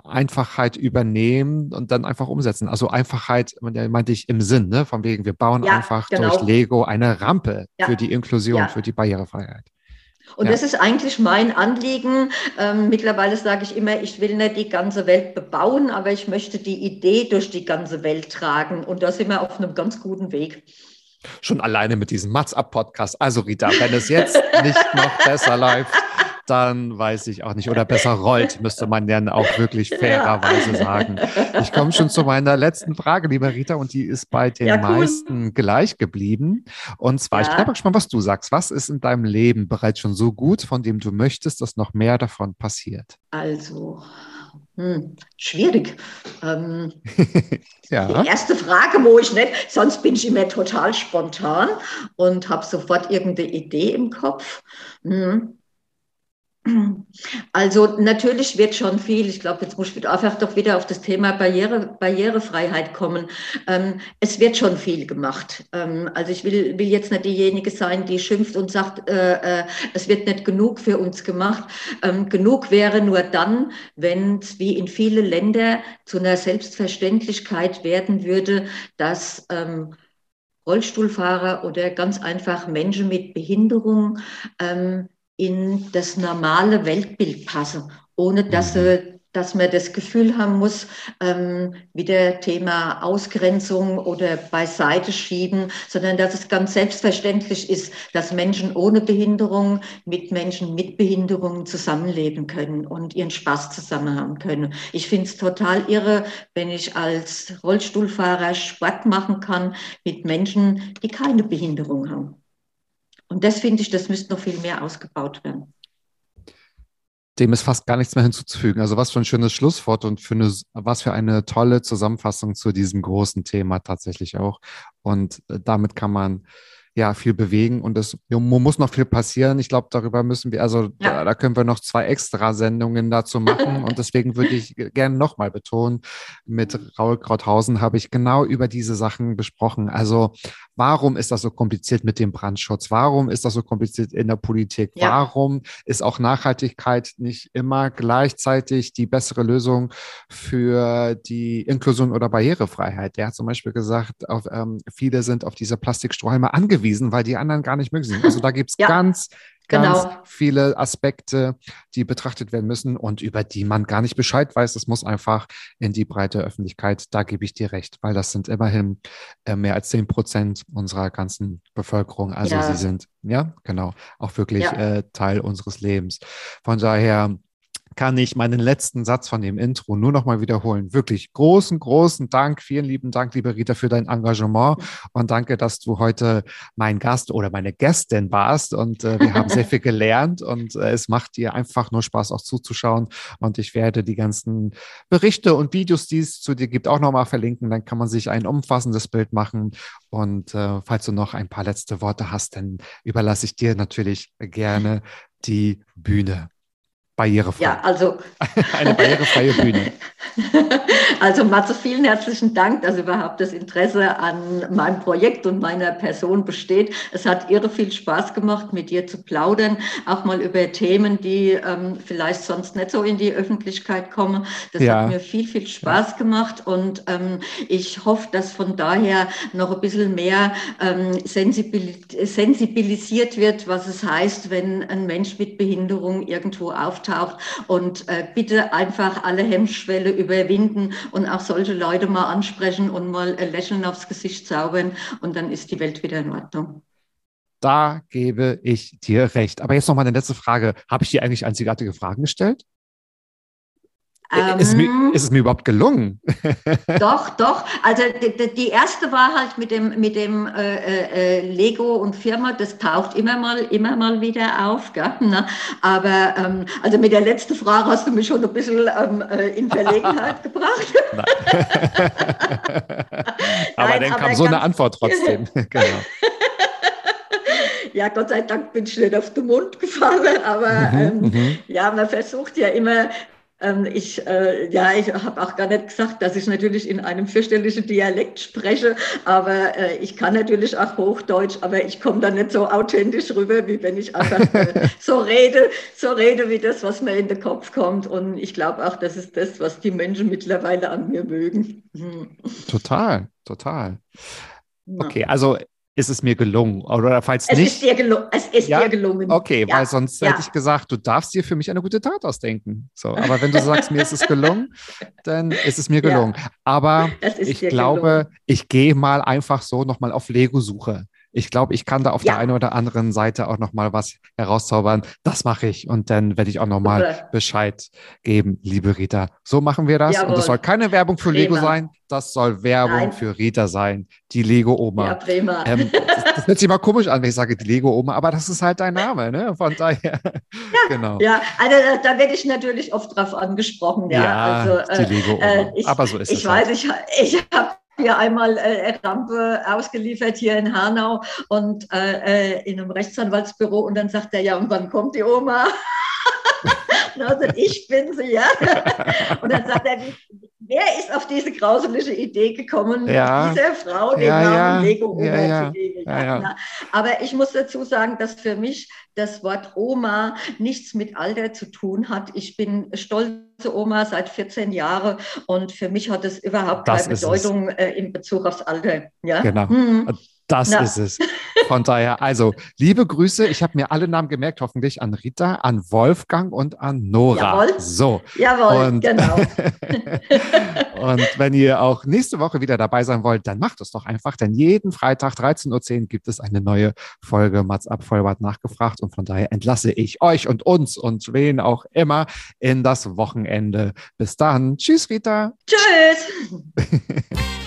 Speaker 1: Einfachheit übernehmen und dann einfach umsetzen. Also Einfachheit, meinte ich im Sinn, ne? von wegen, wir bauen ja, einfach genau. durch Lego eine Rampe ja. für die Inklusion, für die Barrierefreiheit.
Speaker 2: Und das ist eigentlich mein Anliegen. Ähm, mittlerweile sage ich immer, ich will nicht die ganze Welt bebauen, aber ich möchte die Idee durch die ganze Welt tragen. Und da sind wir auf einem ganz guten Weg.
Speaker 1: Schon alleine mit diesem Mats-Up-Podcast. Also Rita, wenn es jetzt nicht noch besser läuft, dann weiß ich auch nicht. Oder besser rollt, müsste man dann auch wirklich fairerweise sagen. Ich komme schon zu meiner letzten Frage, liebe Rita, und die ist bei den ja, cool. meisten gleich geblieben. Und zwar, ja. ich bin gespannt, was du sagst. Was ist in deinem Leben bereits schon so gut, von dem du möchtest, dass noch mehr davon passiert?
Speaker 2: Also, hm, schwierig. Ähm, ja. Die erste Frage, wo ich nicht, sonst bin ich immer total spontan und habe sofort irgendeine Idee im Kopf. Hm. Also natürlich wird schon viel, ich glaube, jetzt muss ich einfach doch wieder auf das Thema Barriere, Barrierefreiheit kommen. Ähm, es wird schon viel gemacht. Ähm, also ich will, will jetzt nicht diejenige sein, die schimpft und sagt, äh, äh, es wird nicht genug für uns gemacht. Ähm, genug wäre nur dann, wenn es wie in viele Länder zu einer Selbstverständlichkeit werden würde, dass ähm, Rollstuhlfahrer oder ganz einfach Menschen mit Behinderung ähm, in das normale Weltbild passen, ohne dass, mhm. dass man das Gefühl haben muss, ähm, wieder Thema Ausgrenzung oder beiseite schieben, sondern dass es ganz selbstverständlich ist, dass Menschen ohne Behinderung mit Menschen mit Behinderungen zusammenleben können und ihren Spaß zusammen haben können. Ich finde es total irre, wenn ich als Rollstuhlfahrer Sport machen kann mit Menschen, die keine Behinderung haben. Und das finde ich, das müsste noch viel mehr ausgebaut werden.
Speaker 1: Dem ist fast gar nichts mehr hinzuzufügen. Also was für ein schönes Schlusswort und für eine, was für eine tolle Zusammenfassung zu diesem großen Thema tatsächlich auch. Und äh, damit kann man ja viel bewegen und es muss noch viel passieren. Ich glaube, darüber müssen wir, also ja. da, da, können wir noch zwei extra Sendungen dazu machen und deswegen würde ich gerne nochmal betonen, mit Raul Krauthausen habe ich genau über diese Sachen besprochen. Also warum ist das so kompliziert mit dem Brandschutz? Warum ist das so kompliziert in der Politik? Ja. Warum ist auch Nachhaltigkeit nicht immer gleichzeitig die bessere Lösung für die Inklusion oder Barrierefreiheit? Der hat zum Beispiel gesagt, auf, ähm, viele sind auf diese Plastikstrohhalme angewiesen angewiesen, weil die anderen gar nicht möglich sind. Also da gibt es ja, ganz, ganz genau. viele Aspekte, die betrachtet werden müssen und über die man gar nicht Bescheid weiß. Das muss einfach in die breite Öffentlichkeit. Da gebe ich dir recht, weil das sind immerhin äh, mehr als zehn Prozent unserer ganzen Bevölkerung. Also ja. sie sind, ja, genau, auch wirklich ja. äh, Teil unseres Lebens. Von daher kann ich meinen letzten Satz von dem Intro nur noch mal wiederholen. Wirklich großen, großen Dank, vielen lieben Dank, liebe Rita, für dein Engagement und danke, dass du heute mein Gast oder meine Gästin warst und äh, wir haben sehr viel gelernt und äh, es macht dir einfach nur Spaß auch zuzuschauen und ich werde die ganzen Berichte und Videos, die es zu dir gibt, auch noch mal verlinken. Dann kann man sich ein umfassendes Bild machen und äh, falls du noch ein paar letzte Worte hast, dann überlasse ich dir natürlich gerne die Bühne. Barrierefrei.
Speaker 2: Ja, also.
Speaker 1: Eine barrierefreie Bühne.
Speaker 2: Also Matze, vielen herzlichen Dank, dass überhaupt das Interesse an meinem Projekt und meiner Person besteht. Es hat irre viel Spaß gemacht, mit dir zu plaudern, auch mal über Themen, die ähm, vielleicht sonst nicht so in die Öffentlichkeit kommen. Das ja. hat mir viel, viel Spaß ja. gemacht und ähm, ich hoffe, dass von daher noch ein bisschen mehr ähm, sensibilisiert wird, was es heißt, wenn ein Mensch mit Behinderung irgendwo auftaucht und äh, bitte einfach alle Hemmschwelle überwinden und auch solche Leute mal ansprechen und mal ein Lächeln aufs Gesicht zaubern und dann ist die Welt wieder in Ordnung.
Speaker 1: Da gebe ich dir recht. Aber jetzt noch mal eine letzte Frage. Habe ich dir eigentlich einzigartige Fragen gestellt? Ähm, ist, es mir, ist, es mir, überhaupt gelungen?
Speaker 2: Doch, doch. Also die, die, erste war halt mit dem, mit dem äh, äh, Lego und Firma, das taucht immer mal, immer mal wieder auf. Gell? Na, aber ähm, also mit der letzten Frage hast du mich schon ein bisschen ähm, äh, in Verlegenheit gebracht.
Speaker 1: aber Nein, dann kam aber so eine Antwort trotzdem. genau.
Speaker 2: Ja, Gott sei Dank bin ich nicht auf den Mund gefallen, aber mhm, ähm, mhm. ja, man versucht ja immer ähm, ich, äh, ja, ich habe auch gar nicht gesagt, dass ich natürlich in einem fürchterlichen Dialekt spreche, aber äh, ich kann natürlich auch Hochdeutsch, aber ich komme da nicht so authentisch rüber, wie wenn ich einfach äh, so rede, so rede wie das, was mir in den Kopf kommt. Und ich glaube auch, das ist das, was die Menschen mittlerweile an mir mögen.
Speaker 1: Hm. Total, total. Okay, also ist es mir gelungen. Oder falls
Speaker 2: es
Speaker 1: nicht.
Speaker 2: Ist dir gelungen. Es ist ja? dir gelungen.
Speaker 1: Okay, ja. weil sonst ja. hätte ich gesagt, du darfst dir für mich eine gute Tat ausdenken. So, aber wenn du sagst, mir ist es gelungen, dann ist es mir gelungen. Aber ich glaube, gelungen. ich gehe mal einfach so nochmal auf Lego-Suche ich glaube, ich kann da auf ja. der einen oder anderen Seite auch noch mal was herauszaubern. Das mache ich und dann werde ich auch noch mal Bescheid geben, liebe Rita. So machen wir das Jawohl. und das soll keine Werbung für prima. Lego sein, das soll Werbung Nein. für Rita sein, die Lego Oma. Ja, prima. Ähm, das, das, hört sich mal komisch an, wenn ich sage die Lego Oma, aber das ist halt dein Name, ne? Von daher.
Speaker 2: Ja, genau. Ja, also da werde ich natürlich oft drauf angesprochen. Ja, ja
Speaker 1: also, die Lego Oma. Äh,
Speaker 2: ich,
Speaker 1: aber so ist
Speaker 2: ich
Speaker 1: es.
Speaker 2: Ich weiß, halt. ich, ich habe hier einmal äh, Rampe ausgeliefert hier in Hanau und äh, äh, in einem Rechtsanwaltsbüro und dann sagt er, ja, und wann kommt die Oma? Also ich bin sie, ja. Und dann sagt er, wer ist auf diese grauselige Idee gekommen,
Speaker 1: ja.
Speaker 2: dieser Frau den
Speaker 1: ja,
Speaker 2: Namen
Speaker 1: ja.
Speaker 2: Lego Oma
Speaker 1: ja,
Speaker 2: zu geben? Ja, Aber ich muss dazu sagen, dass für mich das Wort Oma nichts mit Alter zu tun hat. Ich bin stolze Oma seit 14 Jahren und für mich hat es überhaupt das keine Bedeutung äh, in Bezug aufs Alter. Ja?
Speaker 1: Genau. Hm. Das Na. ist es. Von daher, also, liebe Grüße. Ich habe mir alle Namen gemerkt, hoffentlich an Rita, an Wolfgang und an Nora.
Speaker 2: Jawohl.
Speaker 1: So.
Speaker 2: Jawohl,
Speaker 1: und,
Speaker 2: genau.
Speaker 1: und wenn ihr auch nächste Woche wieder dabei sein wollt, dann macht es doch einfach, denn jeden Freitag 13.10 Uhr gibt es eine neue Folge Mats ab Vollbart nachgefragt und von daher entlasse ich euch und uns und wen auch immer in das Wochenende. Bis dann. Tschüss, Rita.
Speaker 2: Tschüss.